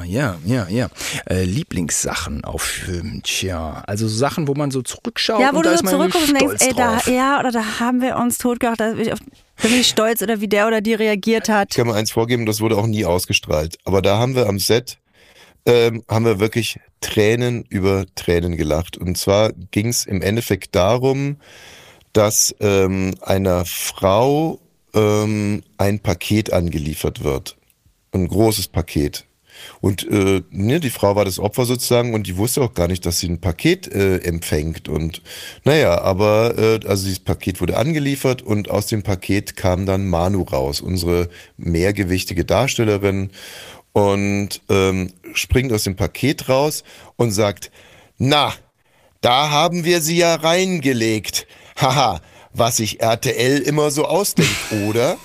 Ah, ja, ja, ja. Äh, Lieblingssachen auf Film, tja. Also so Sachen, wo man so zurückschaut Ja, wo und du da so zurückguckst und denkst, ey, da, ja, oder da haben wir uns totgelacht, da bin ich, auf, da bin ich stolz oder wie der oder die reagiert hat. Ich kann mal eins vorgeben, das wurde auch nie ausgestrahlt. Aber da haben wir am Set, ähm, haben wir wirklich Tränen über Tränen gelacht. Und zwar ging es im Endeffekt darum, dass ähm, einer Frau ähm, ein Paket angeliefert wird. Ein großes Paket. Und äh, ne, die Frau war das Opfer sozusagen und die wusste auch gar nicht, dass sie ein Paket äh, empfängt. Und naja, aber äh, also dieses Paket wurde angeliefert und aus dem Paket kam dann Manu raus, unsere mehrgewichtige Darstellerin, und ähm, springt aus dem Paket raus und sagt, na, da haben wir sie ja reingelegt. Haha, was sich RTL immer so ausdenkt, oder?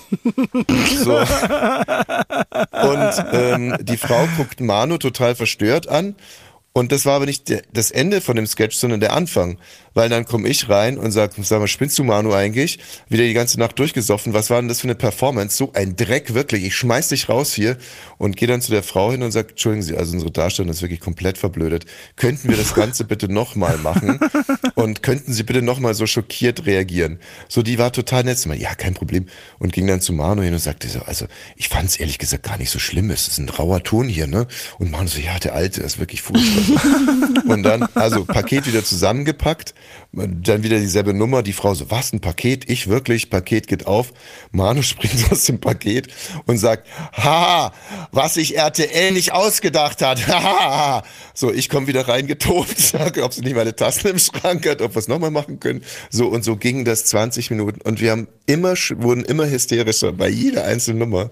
So. Und ähm, die Frau guckt Manu total verstört an. Und das war aber nicht das Ende von dem Sketch, sondern der Anfang. Weil dann komme ich rein und sag, sag mal, spinnst du Manu eigentlich? Wieder die ganze Nacht durchgesoffen. Was war denn das für eine Performance? So ein Dreck, wirklich. Ich schmeiß dich raus hier und gehe dann zu der Frau hin und sag, Entschuldigen Sie, also unsere Darstellung ist wirklich komplett verblödet. Könnten wir das Ganze bitte nochmal machen? Und könnten Sie bitte nochmal so schockiert reagieren? So, die war total nett. Ja, kein Problem. Und ging dann zu Manu hin und sagte so, also ich fand es ehrlich gesagt gar nicht so schlimm. Es ist ein rauer Ton hier, ne? Und Manu so, ja, der Alte ist wirklich furchtbar. und dann, also Paket wieder zusammengepackt, dann wieder dieselbe Nummer, die Frau so, was, ein Paket? Ich wirklich, Paket geht auf. Manu springt aus dem Paket und sagt, ha, was sich RTL nicht ausgedacht hat. Ha, so, ich komme wieder reingetobt, sage, ob sie nicht meine Tassen im Schrank hat, ob wir es nochmal machen können. So, und so ging das 20 Minuten. Und wir haben immer, wurden immer hysterischer bei jeder einzelnen Nummer.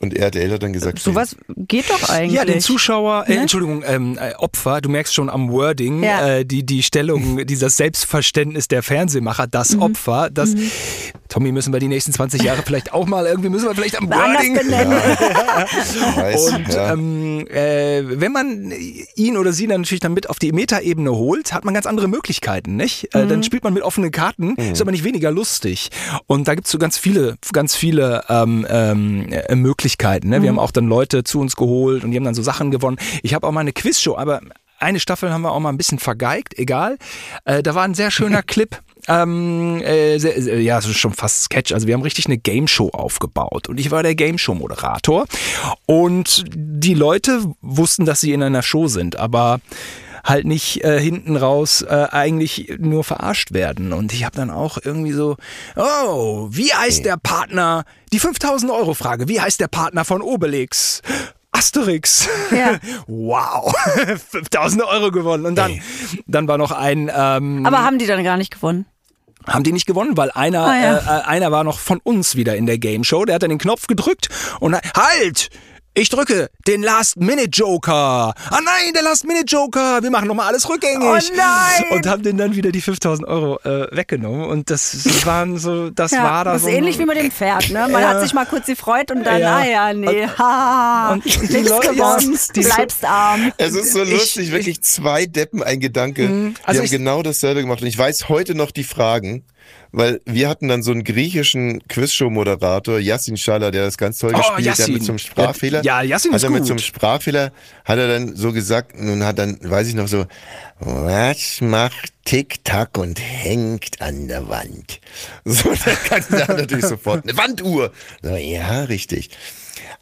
Und RTL hat dann gesagt, Sowas geht doch eigentlich. Ja, den Zuschauer, äh, Ne? Entschuldigung, ähm, äh, Opfer, du merkst schon am Wording, Ja. äh, die, die Stellung, dieses Selbstverständnis der Fernsehmacher, das Mhm. Opfer, das, Tommy, müssen wir die nächsten 20 Jahre vielleicht auch mal, irgendwie müssen wir vielleicht am Wording. weiß, Und ja. ähm, äh, wenn man ihn oder sie dann natürlich dann mit auf die Metaebene holt, hat man ganz andere Möglichkeiten, nicht? Äh, dann spielt man mit offenen Karten, ist aber nicht weniger lustig. Und da gibt's so ganz viele, ganz viele ähm, ähm, äh, Möglichkeiten. Ne? Wir haben auch dann Leute zu uns geholt und die haben dann so Sachen gewonnen. Ich habe auch mal eine Quizshow, aber eine Staffel haben wir auch mal ein bisschen vergeigt, egal. Äh, da war ein sehr schöner Clip. Ähm, äh, ja, es ist schon fast Sketch. Also wir haben richtig eine Game Show aufgebaut und ich war der Game Show Moderator und die Leute wussten, dass sie in einer Show sind, aber halt nicht äh, hinten raus äh, eigentlich nur verarscht werden. Und ich habe dann auch irgendwie so, oh, wie heißt der Partner? Die 5000 Euro Frage. Wie heißt der Partner von Obelix? Asterix. Ja. wow. 5000 Euro gewonnen. Und dann, dann war noch ein, ähm, Aber haben die dann gar nicht gewonnen? Haben die nicht gewonnen, weil einer, Ah, ja. äh, äh, einer war noch von uns wieder in der Game Show. Der hat dann den Knopf gedrückt und halt! Ich drücke den Last-Minute-Joker. Ah nein, der Last-Minute-Joker. Wir machen nochmal alles rückgängig. Oh nein! Und haben den dann wieder die 5000 Euro äh, weggenommen. Und das waren so, das war da das so. ist ähnlich wie mit dem Pferd, ne? Man Ja. hat sich mal kurz gefreut und dann, Ja. ah ja, nee, ha, und die nichts Leute- gewonnen, ja, die- bleibst arm. Es ist so Ich- lustig, wirklich zwei Deppen, ein Gedanke. Also die ich- haben genau dasselbe gemacht. Und ich weiß heute noch die Fragen, weil wir hatten dann so einen griechischen Quizshow-Moderator, Yassin Schala, der das ganz toll Oh, gespielt hat, mit so einem Sprachfehler. Ja, Yassin hat ist er mit gut. so einem Sprachfehler, hat er dann so gesagt und hat dann, weiß ich noch so, was macht Tick-Tack und hängt an der Wand? So, der Kandidat natürlich sofort, eine Wanduhr. So, ja, richtig.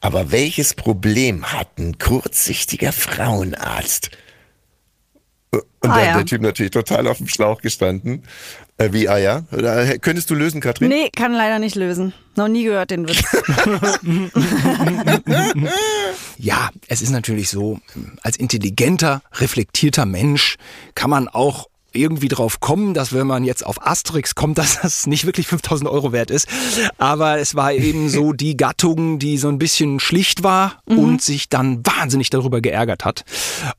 Aber welches Problem hat ein kurzsichtiger Frauenarzt? Und Ah, dann ja. der Typ natürlich total auf dem Schlauch gestanden. Äh, wie, ah ja? Oder, äh, könntest du lösen, Katrin? Nee, kann leider nicht lösen. Noch nie gehört den Witz. Ja, es ist natürlich so, als intelligenter, reflektierter Mensch kann man auch irgendwie drauf kommen, dass wenn man jetzt auf Asterix kommt, dass das nicht wirklich 5000 Euro wert ist. Aber es war eben so die Gattung, die so ein bisschen schlicht war mhm. und sich dann wahnsinnig darüber geärgert hat.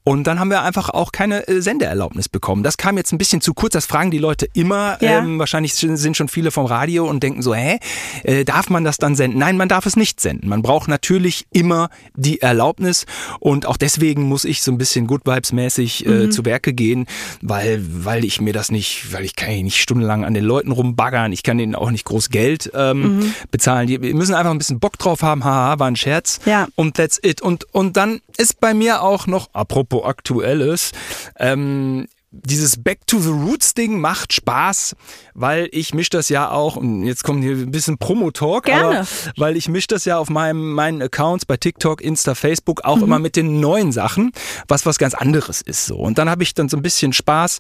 Und dann haben wir einfach auch keine äh, Sendeerlaubnis bekommen. Das kam jetzt ein bisschen zu kurz. Das fragen die Leute immer. Ja. Ähm, wahrscheinlich sind schon viele vom Radio und denken so, hä, äh, darf man das dann senden? Nein, man darf es nicht senden. Man braucht natürlich immer die Erlaubnis und auch deswegen muss ich so ein bisschen Good Vibes mäßig äh, mhm. zu Werke gehen, weil weil ich mir das nicht, weil ich kann nicht stundenlang an den Leuten rumbaggern, ich kann denen auch nicht groß Geld ähm, mhm. bezahlen. Die müssen einfach ein bisschen Bock drauf haben, haha, war ein Scherz. Ja. Und that's it. Und, und dann ist bei mir auch noch, apropos Aktuelles, ähm, dieses Back to the Roots Ding macht Spaß, weil ich mische das ja auch, und jetzt kommt hier ein bisschen Promo-Talk, aber weil ich mische das ja auf meinem, meinen Accounts bei TikTok, Insta, Facebook auch mhm. immer mit den neuen Sachen, was was ganz anderes ist so. Und dann habe ich dann so ein bisschen Spaß.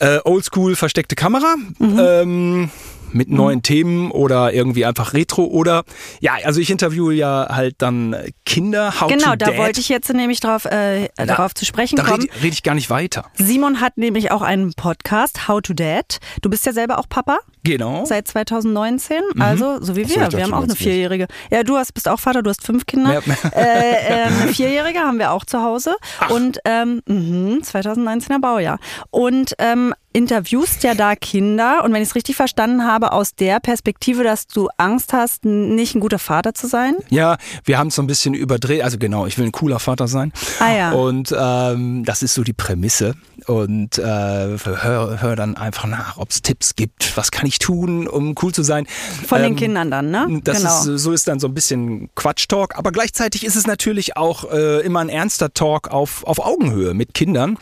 Äh, Oldschool versteckte Kamera. Mhm. Ähm, mit mhm. neuen Themen oder irgendwie einfach Retro oder ja, also ich interviewe ja halt dann Kinder, How Genau, da wollte ich jetzt nämlich drauf, äh, da, darauf zu sprechen da kommen. Da rede red ich gar nicht weiter. Simon hat nämlich auch einen Podcast, How to Dad. Du bist ja selber auch Papa. Genau. Seit 2019, mhm. also so wie wir. Wir haben auch eine Vierjährige. Ja, du hast, bist auch Vater, du hast fünf Kinder. Ja. Äh, äh, eine Vierjährige haben wir auch zu Hause. Ach. Und ähm, mh, 2019er Baujahr. Und ähm, interviewst ja da Kinder und wenn ich es richtig verstanden habe, aus der Perspektive, dass du Angst hast, nicht ein guter Vater zu sein? Ja, wir haben es so ein bisschen überdreht. Also genau, ich will ein cooler Vater sein. Ah ja. Und ähm, das ist so die Prämisse. Und äh, hör, hör dann einfach nach, ob es Tipps gibt. Was kann ich tun, um cool zu sein? Von ähm, den Kindern dann, ne? Das genau. ist, so ist dann so ein bisschen Quatsch-Talk. Aber gleichzeitig ist es natürlich auch äh, immer ein ernster Talk auf, auf Augenhöhe mit Kindern,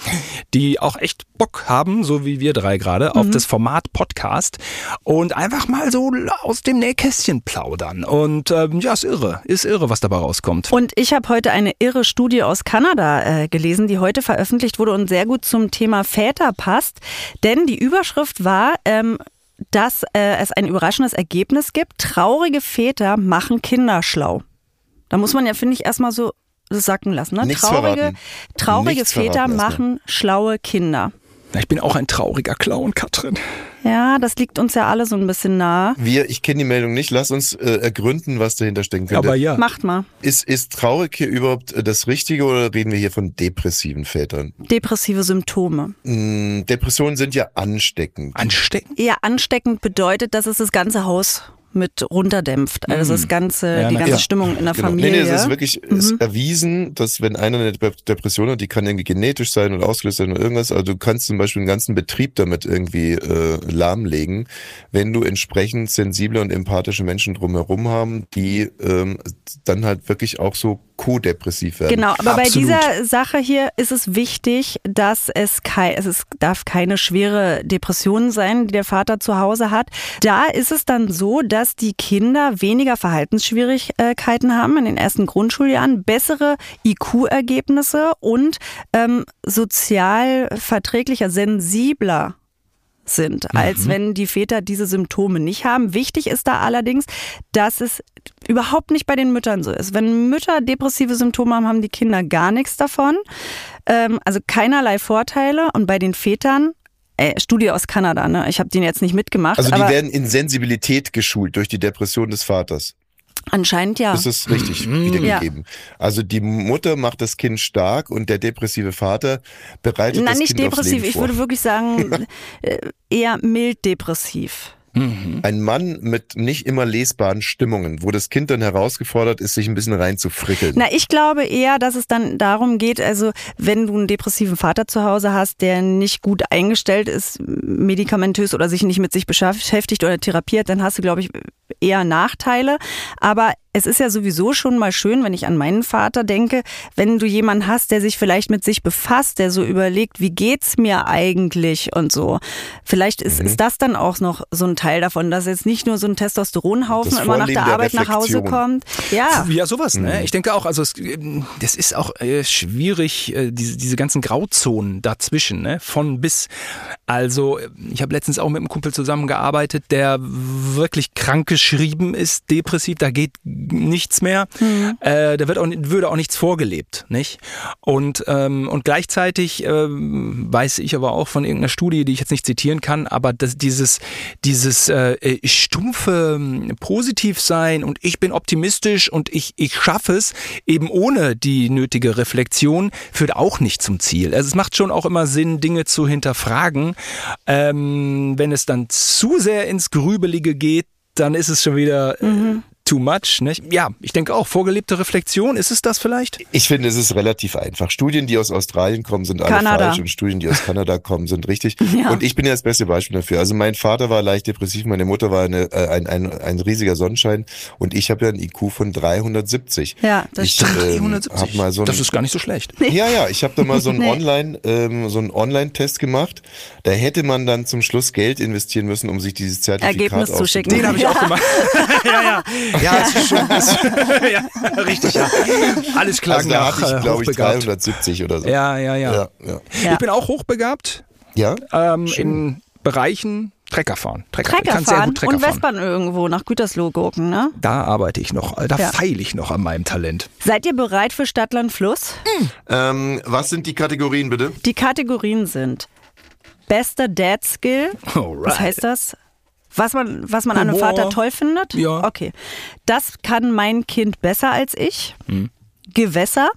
die auch echt Bock haben, so wie wir drei gerade, mhm. auf das Format Podcast und einfach mal so aus dem Nähkästchen plaudern. Und ähm, ja, ist irre, ist irre, was dabei rauskommt. Und ich habe heute eine irre Studie aus Kanada äh, gelesen, die heute veröffentlicht wurde und sehr gut zum Thema Väter passt. Denn die Überschrift war, ähm, dass äh, es ein überraschendes Ergebnis gibt. Traurige Väter machen Kinder schlau. Da muss man ja, finde ich, erstmal so sacken lassen. Ne? Traurige, traurige Väter machen schlaue Kinder. Ich bin auch ein trauriger Clown, Katrin. Ja, das liegt uns ja alle so ein bisschen nah. Wir, ich kenne die Meldung nicht, lass uns äh, ergründen, was dahinter stecken könnte. Aber ja. Macht mal. Ist, ist traurig hier überhaupt äh, das Richtige oder reden wir hier von depressiven Vätern? Depressive Symptome. Mm, Depressionen sind ja ansteckend. Ansteckend? Ja, ansteckend bedeutet, dass es das ganze Haus mit runterdämpft. Also das mhm. ganze, ja, die ganze ja. Stimmung in der genau. Familie. Nee, nee, es ist wirklich mhm. ist erwiesen, dass wenn einer eine Depression hat, die kann irgendwie genetisch sein oder ausgelöst sein oder irgendwas, also du kannst zum Beispiel einen ganzen Betrieb damit irgendwie äh, lahmlegen, wenn du entsprechend sensible und empathische Menschen drumherum haben, die ähm, dann halt wirklich auch so co-depressiv werden. Genau, aber Absolut. bei dieser Sache hier ist es wichtig, dass es kein, es ist, darf keine schwere Depression sein, die der Vater zu Hause hat. Da ist es dann so, dass die Kinder weniger Verhaltensschwierigkeiten haben in den ersten Grundschuljahren, bessere IQ-Ergebnisse und ähm, sozial verträglicher, sensibler sind, als mhm. wenn die Väter diese Symptome nicht haben. Wichtig ist da allerdings, dass es überhaupt nicht bei den Müttern so ist. Wenn Mütter depressive Symptome haben, haben die Kinder gar nichts davon. Ähm, also keinerlei Vorteile. Und bei den Vätern äh, Studie aus Kanada, ne? Ich habe den jetzt nicht mitgemacht. Also die werden in Sensibilität geschult durch die Depression des Vaters. Anscheinend ja. Das ist richtig mhm. wiedergegeben. Ja. Also die Mutter macht das Kind stark und der depressive Vater bereitet Nein, das Kind Nein, nicht depressiv. Ich würde wirklich sagen, äh, eher mild depressiv. Mhm. Ein Mann mit nicht immer lesbaren Stimmungen, wo das Kind dann herausgefordert ist, sich ein bisschen reinzufrickeln. Na, ich glaube eher, dass es dann darum geht, also wenn du einen depressiven Vater zu Hause hast, der nicht gut eingestellt ist, medikamentös oder sich nicht mit sich beschäftigt oder therapiert, dann hast du, glaube ich, eher Nachteile. Aber es ist ja sowieso schon mal schön, wenn ich an meinen Vater denke, wenn du jemanden hast, der sich vielleicht mit sich befasst, der so überlegt, wie geht's mir eigentlich und so. Vielleicht ist, mhm. ist das dann auch noch so ein Teil davon, dass jetzt nicht nur so ein Testosteronhaufen immer nach der, der Arbeit nach Hause kommt. Ja, ja sowas. Ne? Mhm. Ich denke auch, also es, das ist auch äh, schwierig, äh, diese, diese ganzen Grauzonen dazwischen, ne? von bis. Also ich habe letztens auch mit einem Kumpel zusammengearbeitet, der wirklich krank geschrieben ist, depressiv. Da geht nichts mehr. Mhm. Äh, da wird auch, würde auch nichts vorgelebt, nicht? Und, ähm, und gleichzeitig ähm, weiß ich aber auch von irgendeiner Studie, die ich jetzt nicht zitieren kann, aber das, dieses, dieses äh, stumpfe ähm, Positivsein und ich bin optimistisch und ich, ich schaffe es, eben ohne die nötige Reflexion, führt auch nicht zum Ziel. Also es macht schon auch immer Sinn, Dinge zu hinterfragen. Ähm, wenn es dann zu sehr ins Grübelige geht, dann ist es schon wieder mhm too much. Nicht? Ja, ich denke auch, vorgelebte Reflexion, ist es das vielleicht? Ich finde, es ist relativ einfach. Studien, die aus Australien kommen, sind alle Kanada. falsch und Studien, die aus Kanada kommen, sind richtig. Ja. Und ich bin ja das beste Beispiel dafür. Also mein Vater war leicht depressiv, meine Mutter war eine, äh, ein, ein, ein riesiger Sonnenschein und ich habe ja einen IQ von 370. Ja, das ich, stimmt. Ähm, 370. Mal so ein, das ist gar nicht so schlecht. Nee. Ja, ja, ich habe da mal so einen nee. Online, ähm, so einen Online-Test gemacht. Da hätte man dann zum Schluss Geld investieren müssen, um sich dieses Zertifikat Ergebnis zu schicken. Den habe ich ja. auch gemacht. ja, ja. Ja, es ist schon ja, richtig, ja. Alles klar. Also da nach, hatte ich, glaube ich, 370 oder so. Ja, ja, ja, ja, ja. Ich bin auch hochbegabt. Ja. Ähm, in Bereichen Trecker fahren. Trecker, Trecker fahren Trecker und Westbahn irgendwo nach Gütersloh gucken, ne? Da arbeite ich noch, da ja. feile ich noch an meinem Talent. Seid ihr bereit für Stadtland Fluss? Mhm. Ähm, was sind die Kategorien bitte? Die Kategorien sind bester Dad Skill. Alright. Was heißt das? Was man, was man an einem Vater toll findet? Ja. Okay. Das kann mein Kind besser als ich. Hm. Gewässer.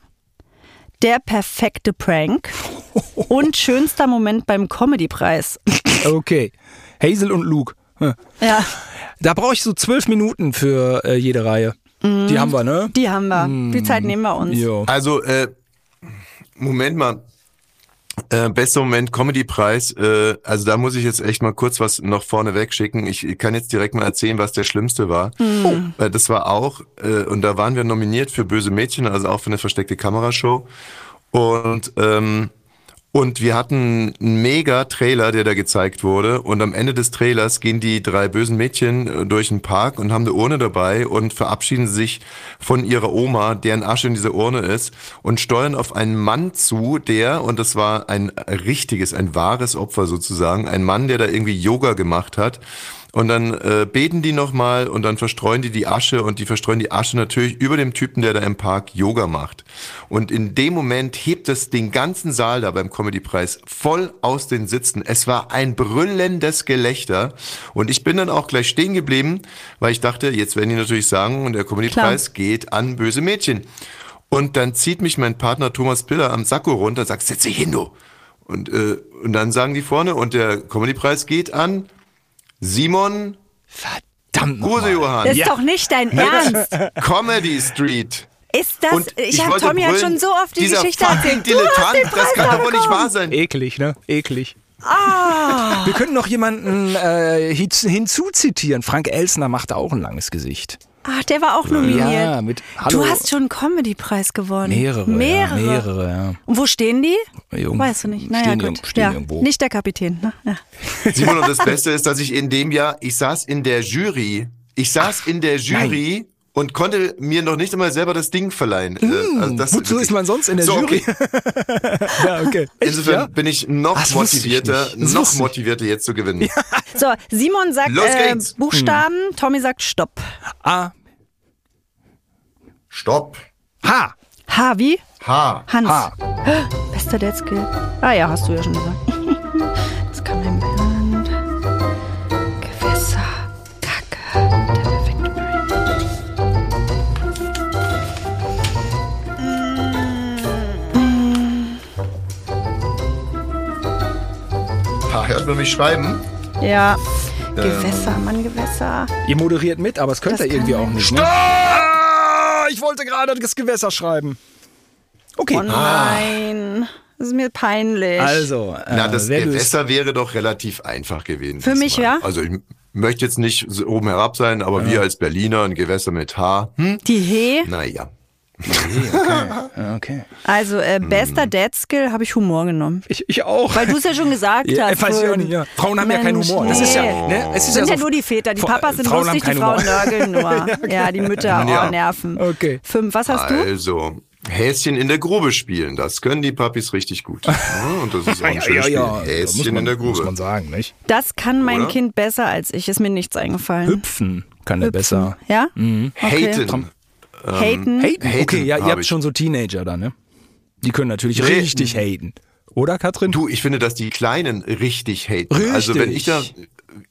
Der perfekte Prank. und schönster Moment beim Comedy-Preis. Okay. Hazel und Luke. Ja. Da brauche ich so zwölf Minuten für äh, jede Reihe. Mhm. Die haben wir, ne? Die haben wir. Mhm. Die Zeit nehmen wir uns. Jo. Also, äh, Moment mal. Äh, bester Moment Comedy-Preis. Äh, also da muss ich jetzt echt mal kurz was noch vorne wegschicken. Ich kann jetzt direkt mal erzählen, was der Schlimmste war. Mhm. Äh, das war auch, äh, und da waren wir nominiert für Böse Mädchen, also auch für eine versteckte Kamerashow. Und ähm, und wir hatten einen mega Trailer, der da gezeigt wurde. Und am Ende des Trailers gehen die drei bösen Mädchen äh, durch den Park und haben eine Urne dabei und verabschieden sich von ihrer Oma, deren Asche in dieser Urne ist, und steuern auf einen Mann zu, der, und das war ein richtiges, ein wahres Opfer sozusagen, ein Mann, der da irgendwie Yoga gemacht hat und dann äh, beten die nochmal und dann verstreuen die die Asche und die verstreuen die Asche natürlich über dem Typen, der da im Park Yoga macht. Und in dem Moment hebt es den ganzen Saal da beim Comedypreis voll aus den Sitzen. Es war ein brüllendes Gelächter und ich bin dann auch gleich stehen geblieben, weil ich dachte, jetzt werden die natürlich sagen, und der Comedypreis geht an böse Mädchen. Und dann zieht mich mein Partner Thomas Piller am Sakko runter und sagt, setz dich hin, du. Und, äh, und dann sagen die vorne, und der Comedypreis geht an Simon Verdammt Guse Johann. Das ist ja. doch nicht dein Ernst. Comedy Street. Ist das, und ich, ich habe Tommy ja schon so oft die Geschichte erzählt. Dilettant, das kann doch wohl nicht wahr sein. Eklig, ne? Eklig. Ah. Wir können noch jemanden äh, hinzuzitieren. Frank Elsner macht auch ein langes Gesicht. Ach, der war auch nominiert. Ja, mit Hallo. Du hast schon einen Comedy-Preis gewonnen. Mehrere. Mehrere. Ja, mehrere, ja. Und wo stehen die? Irgendwo. Weißt du nicht. Naja, stehen gut. Stehen ja. irgendwo. Nicht der Kapitän. Ne? Ja. Simon, und das Beste ist, dass ich in dem Jahr, ich saß in der Jury. Ich saß in der Jury. Und konnte mir noch nicht einmal selber das Ding verleihen. Mmh, also das wozu ist man sonst in der so, Jury? Okay. ja, okay. Insofern ja? bin ich noch Ach, motivierter, ich noch motivierter jetzt zu gewinnen. Ja. So, Simon sagt äh, Buchstaben, hm. Tommy sagt Stopp. A. Stopp. H. H wie? H. Hans. H. Bester Dead Skill. Ah ja, hast du ja schon gesagt. Hört man mich schreiben? Ja. Ähm. Gewässer, Mann, Gewässer. Ihr moderiert mit, aber es könnt ihr irgendwie auch nicht. Stopp! Ne? ich wollte gerade das Gewässer schreiben. Okay. Oh nein. Das ist mir peinlich. Also, äh, Na, das Gewässer wäre doch relativ einfach gewesen. Für mich, ja? Also, ich möchte jetzt nicht oben herab sein, aber ja. wir als Berliner ein Gewässer mit H. Hm? Die He? Naja. Okay. okay. Also äh, bester Dad Skill habe ich Humor genommen. Ich, ich auch. Weil du es ja schon gesagt ja, hast. Weiß ich auch nicht, ja. Frauen haben Mensch, ja keinen Humor. Das ist ja, ne? es ist sind ja, ja nur die Väter. Die Papas sind Frauen lustig, die Frauen Humor. nörgeln nur. ja, ja, die Mütter ja. oh, nerven. Okay. Fünf. Was hast du? Also. Häschen in der Grube spielen, das können die Papis richtig gut. Ja, und das ist auch ein schönes ja, Spiel. Häschen man, in der Grube. Muss man sagen, nicht? Das kann mein Oder? Kind besser als ich, ist mir nichts eingefallen. Hüpfen kann er besser. Ja? Mhm. Okay. Haten. Ähm, haten? Haten? Okay, ja, ihr habt ich. schon so Teenager da, ne? Die können natürlich nee, richtig haten. Oder, Katrin? Du, ich finde, dass die Kleinen richtig haten. Richtig. Also wenn ich da,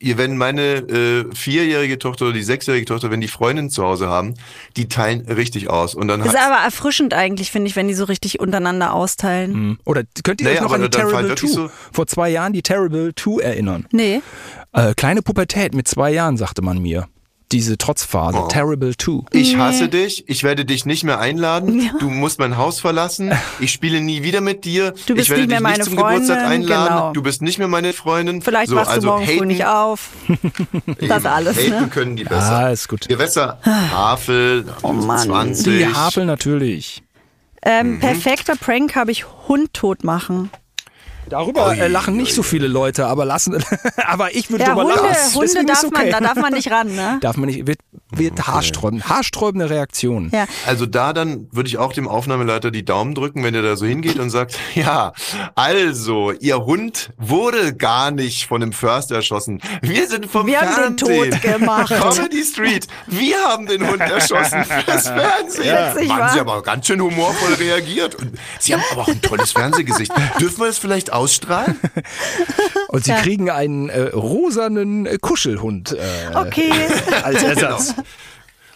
wenn meine äh, vierjährige Tochter oder die sechsjährige Tochter, wenn die Freundinnen zu Hause haben, die teilen richtig aus. Und dann ist aber erfrischend eigentlich, finde ich, wenn die so richtig untereinander austeilen. Mhm. Oder könnt ihr naja, euch noch an die Terrible 2 so vor zwei Jahren, die Terrible 2 erinnern? Nee. Äh, kleine Pubertät mit zwei Jahren, sagte man mir diese Trotzphase. Oh. Terrible 2. Ich hasse dich. Ich werde dich nicht mehr einladen. Ja. Du musst mein Haus verlassen. Ich spiele nie wieder mit dir. Du bist ich werde nicht mehr dich meine nicht zum Freundin. Geburtstag einladen. Genau. Du bist nicht mehr meine Freundin. Vielleicht so, wachst also du morgen früh nicht auf. das alles. Haten ne? können die besser. Ah, ist gut. Gewässer, Havel, oh Mann. 20. Die Havel natürlich. Ähm, mhm. Perfekter Prank habe ich Hund tot machen. Darüber oi, äh, lachen nicht oi. so viele Leute, aber lassen, aber ich würde ja, drüber Hunde, lachen. Hunde darf okay. man, da darf man nicht ran, ne? Darf man nicht, wird, wird okay. haarsträubend, haarsträubende Reaktion. Ja. Also da dann würde ich auch dem Aufnahmeleiter die Daumen drücken, wenn er da so hingeht und sagt, ja, also, ihr Hund wurde gar nicht von dem Förster erschossen. Wir sind vom wir Fernsehen. haben den tot gemacht. Comedy Street. Wir haben den Hund erschossen fürs Fernsehen. Ja. Witzig, Mann, Sie aber ganz schön humorvoll reagiert. Und Sie haben aber auch ein tolles Fernsehgesicht. Dürfen wir es vielleicht ausstrahlen? Und Sie ja. kriegen einen äh, rosanen äh, Kuschelhund äh, okay. als Ersatz. Genau.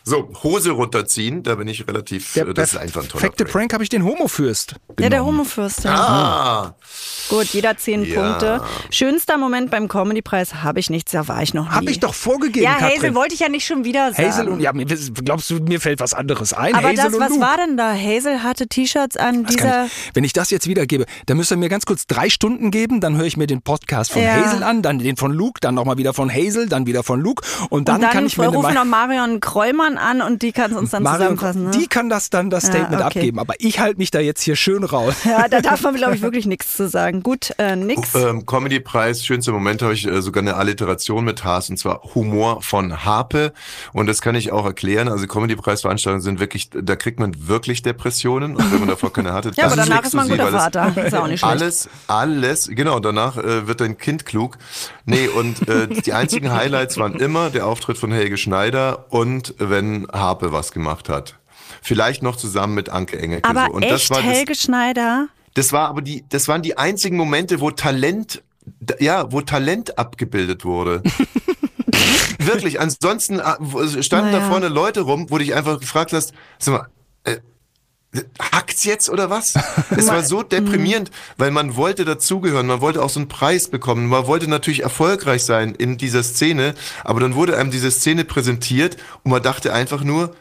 So, Hose runterziehen, da bin ich relativ, der das ist einfach ein toller Perfekte Prank, Prank habe ich den Homofürst. Ja, der Homofürst. Ja. Ah. Gut, jeder zehn ja. Punkte. Schönster Moment beim Comedy-Preis habe ich nichts, da war ich noch nie. Habe ich doch vorgegeben, Ja, Katrin. Hazel wollte ich ja nicht schon wieder sagen. Hazel und, ja, glaubst du, mir fällt was anderes ein? Aber Hazel das, was war denn da? Hazel hatte T-Shirts an was dieser... Ich, wenn ich das jetzt wiedergebe, dann müsst ihr mir ganz kurz drei Stunden geben, dann höre ich mir den Podcast von ja. Hazel an, dann den von Luke, dann nochmal wieder von Hazel, dann wieder von Luke und dann, und dann kann ich mir... rufen noch Marion Kräumann an und die kann uns dann Marion, zusammenfassen. Ne? Die kann das dann, das Statement ja, okay. abgeben, aber ich halte mich da jetzt hier schön raus. Ja, da darf man, glaube ich, wirklich nichts zu sagen. Gut, äh, nix. Ähm, Comedy-Preis, schönster Moment habe ich äh, sogar eine Alliteration mit Haas und zwar Humor von Harpe und das kann ich auch erklären. Also Comedy-Preisveranstaltungen sind wirklich, da kriegt man wirklich Depressionen und wenn man davor keine hatte, ja, aber danach ist man ein guter Vater. Ist auch nicht schlecht. Alles, alles, genau, danach äh, wird dein Kind klug. Nee, und äh, die einzigen Highlights waren immer der Auftritt von Helge Schneider und wenn Harpe was gemacht hat. Vielleicht noch zusammen mit Anke Engelke. Aber so. und echt das war Helge das, Schneider? Das war aber die, das waren die einzigen Momente, wo Talent, ja, wo Talent abgebildet wurde. Wirklich. Ansonsten äh, standen naja. da vorne Leute rum, wo du dich einfach gefragt hast, sag mal, hackt's jetzt oder was? Es war so deprimierend, weil man wollte dazugehören, man wollte auch so einen Preis bekommen, man wollte natürlich erfolgreich sein in dieser Szene, aber dann wurde einem diese Szene präsentiert und man dachte einfach nur,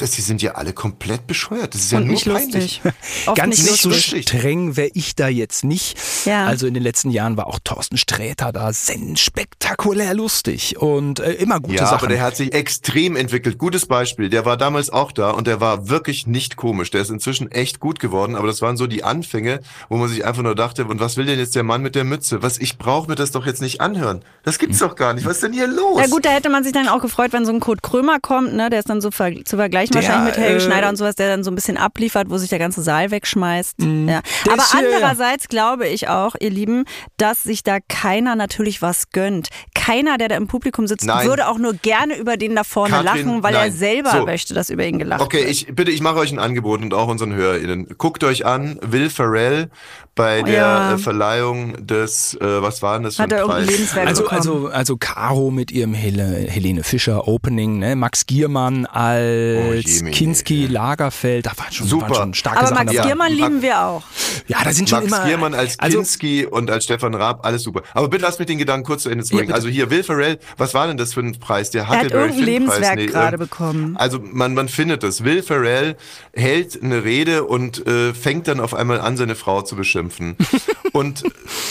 die sind ja alle komplett bescheuert. Das ist ja Und nur nicht peinlich. Ganz nicht nicht so lustig. streng wäre ich da jetzt nicht. Ja. Also in den letzten Jahren war auch Thorsten Sträter da spektakulär lustig und äh, immer gute ja, Sachen. aber der hat sich extrem entwickelt. Gutes Beispiel. Der war damals auch da und der war wirklich nicht komisch. Der ist inzwischen echt gut geworden, aber das waren so die Anfänge, wo man sich einfach nur dachte, und was will denn jetzt der Mann mit der Mütze? Was ich brauche mir das doch jetzt nicht anhören. Das gibt's doch gar nicht. Was ist denn hier los? Ja gut, da hätte man sich dann auch gefreut, wenn so ein Kurt Krömer kommt, ne? Der ist dann so ver zu vergleichen der, wahrscheinlich mit Helge äh, Schneider und sowas, der dann so ein bisschen abliefert, wo sich der ganze Saal wegschmeißt. Mhm. Ja. Aber andererseits glaube ich auch, ihr Lieben, dass sich da keiner natürlich was gönnt. Keiner, der da im Publikum sitzt, Nein. würde auch nur gerne über den da vorne Katrin, lachen, weil nein. er selber So. möchte, dass über ihn gelacht Okay, wird. ich bitte, ich mache euch ein Angebot und auch unseren HörerInnen. Guckt euch an, Will Ferrell bei Oh, der ja. äh, Verleihung des, äh, was war denn das für Hat ein er irgendein Preis? Lebenswerk Also, bekommen. also, also Caro mit ihrem Hel Helene Fischer Opening, ne? Max Giermann Oh, als meine. Kinski Lagerfeld, da waren schon, Super. waren schon starke Aber Sachen Max dabei. Giermann Ja. lieben wir auch. Ja, da sind schon Max immer. Giermann als also, Kinski und als Stefan Raab, alles super. Aber bitte lass mich den Gedanken kurz zu Ende Ja, bringen. bitte. also hier, Will Ferrell, was war denn das für ein Preis? Der Er hatte hat irgendein. Lebenswerk Nee, gerade ähm, bekommen. Also man, man findet es. Will Ferrell hält eine Rede und äh, fängt dann auf einmal an, seine Frau zu beschimpfen. und,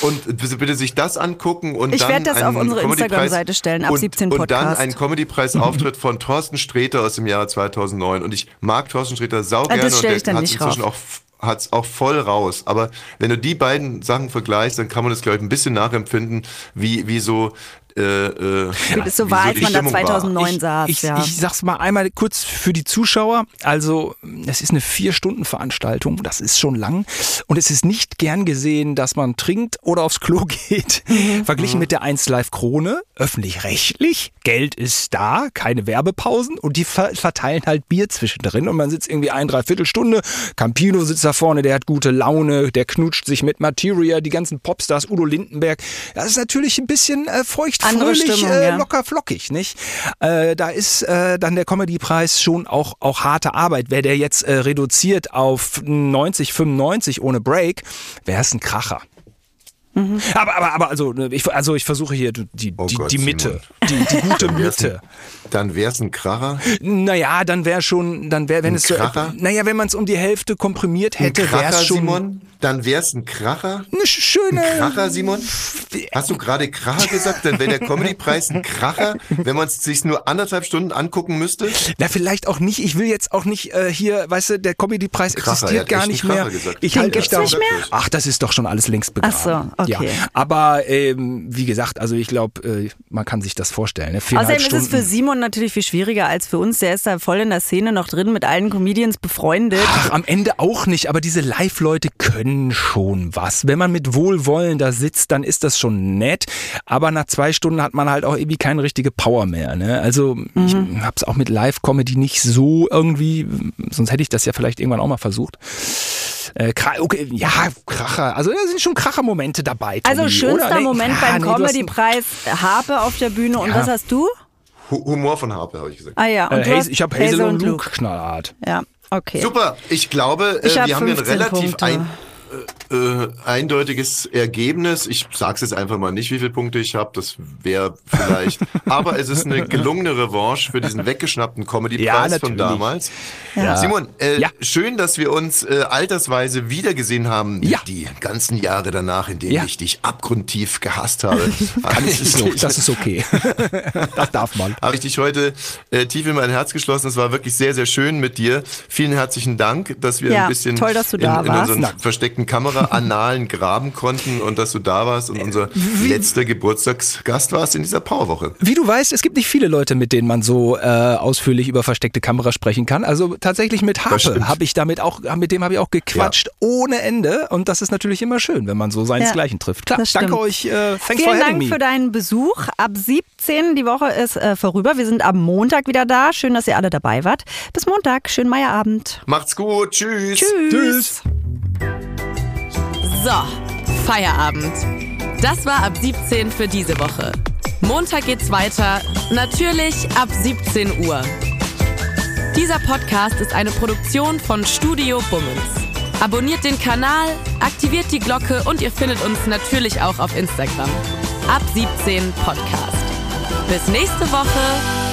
und bitte, sich das angucken und Ich dann werde das auf einen unsere Instagram-Seite stellen, ab und, 17 Und dann Podcast. ein Comedy-Preis-Auftritt von Thorsten Sträter aus dem Jahre 2009. Und ich mag Thorsten Sträter sau Ah, gerne das und der ich dann hat nicht inzwischen rauf. auch hat's auch voll raus. Aber wenn du die beiden Sachen vergleichst, dann kann man das, glaube ich, ein bisschen nachempfinden, wie, wie so äh, äh, so war, als man da 2009 saß. Ich, ja. ich sag's mal einmal kurz für die Zuschauer. Also, es ist eine Vier-Stunden-Veranstaltung. Das ist schon lang. Und es ist nicht gern gesehen, dass man trinkt oder aufs Klo geht. Mhm. Verglichen mit der 1 Live Krone, öffentlich-rechtlich. Geld ist da, keine Werbepausen. Und die verteilen halt Bier zwischendrin. Und man sitzt irgendwie ein, dreiviertel Stunde. Campino sitzt da vorne, der hat gute Laune. Der knutscht sich mit Materia, die ganzen Popstars, Udo Lindenberg. Das ist natürlich ein bisschen äh, feucht, Andere fröhlich, Stimmung, äh, locker flockig, nicht? Äh, da ist äh, dann der Comedy-Preis schon auch, auch harte Arbeit. Wäre der jetzt äh, reduziert auf 90, 95 ohne Break, wäre es ein Kracher. Mhm. Aber, aber, aber also ich, also ich versuche hier die, die, oh Gott, die Mitte, die, die, gute dann Mitte. dann wäre es ein Kracher? Naja, dann wäre schon, dann wäre, wenn ein es Kracher? so, naja, wenn man es um die Hälfte komprimiert hätte, wäre es schon. Simon? Dann wäre es ein Kracher? Eine schöne. Ein Kracher, Simon? Hast du gerade Kracher gesagt? Dann wäre der Comedy-Preis ein Kracher, wenn man es sich nur anderthalb Stunden angucken müsste? Na, vielleicht auch nicht. Ich will jetzt auch nicht äh, hier, weißt du, der Comedy-Preis existiert gar nicht mehr. Gesagt. Ich halte echt da. Ach, das ist doch schon alles längst begraben. Ach so. Okay. Ja. Aber ähm, wie gesagt, also ich glaube, äh, man kann sich das vorstellen. Ne? Außerdem Stunden. ist es für Simon natürlich viel schwieriger als für uns. Der ist da voll in der Szene noch drin, mit allen Comedians befreundet. Ach, am Ende auch nicht, aber diese Live-Leute können schon was. Wenn man mit Wohlwollen da sitzt, dann ist das schon nett. Aber nach zwei Stunden hat man halt auch irgendwie keine richtige Power mehr. Ne? Also mhm. ich habe es auch mit Live-Comedy nicht so irgendwie, sonst hätte ich das ja vielleicht irgendwann auch mal versucht. Äh, okay, ja, Kracher. Also da sind schon Kracher-Momente dabei. Tommy, also schönster nee, Moment ja, beim nee, Comedy-Preis Harpe auf der Bühne. Und ja. was hast du? Humor von Harpe, habe ich gesagt. Ah ja. Und äh, ich habe Hazel, Hazel, und Luke, knallhart. Ja, okay. Super. Ich glaube, äh, ich wir haben hier ein relativ ein, äh, eindeutiges Ergebnis. Ich sage es jetzt einfach mal nicht, wie viele Punkte ich habe. Das wäre vielleicht. aber es ist eine gelungene Revanche für diesen weggeschnappten Comedy-Preis ja, von damals. Ja. Simon, äh, ja. schön, dass wir uns äh, altersweise wiedergesehen haben. Ja. Die ganzen Jahre danach, in denen ich dich abgrundtief gehasst habe. das, ist, das ist okay. das darf man. Habe ich dich heute äh, tief in mein Herz geschlossen. Es war wirklich sehr, sehr schön mit dir. Vielen herzlichen Dank, dass wir ein bisschen toll, dass du da in, in unseren versteckten Kamera Annalen graben konnten und dass du da warst und unser Wie, letzter Geburtstagsgast warst in dieser Powerwoche. Wie du weißt, es gibt nicht viele Leute, mit denen man so äh, ausführlich über versteckte Kamera sprechen kann. Also tatsächlich mit Harpe habe ich damit auch, mit dem habe ich auch gequatscht ja. ohne Ende und das ist natürlich immer schön, wenn man so seinesgleichen ja, trifft. Klar, danke euch. Äh, thanks Vielen Dank me. für deinen Besuch. Ab 17, die Woche ist äh, vorüber. Wir sind am Montag wieder da. Schön, dass ihr alle dabei wart. Bis Montag. Schönen Meierabend. Macht's gut. Tschüss. Tschüss. Tschüss. So, Feierabend. Das war ab 17 für diese Woche. Montag geht's weiter, natürlich ab 17 Uhr. Dieser Podcast ist eine Produktion von Studio Bummens. Abonniert den Kanal, aktiviert die Glocke und ihr findet uns natürlich auch auf Instagram. Ab 17 Podcast. Bis nächste Woche.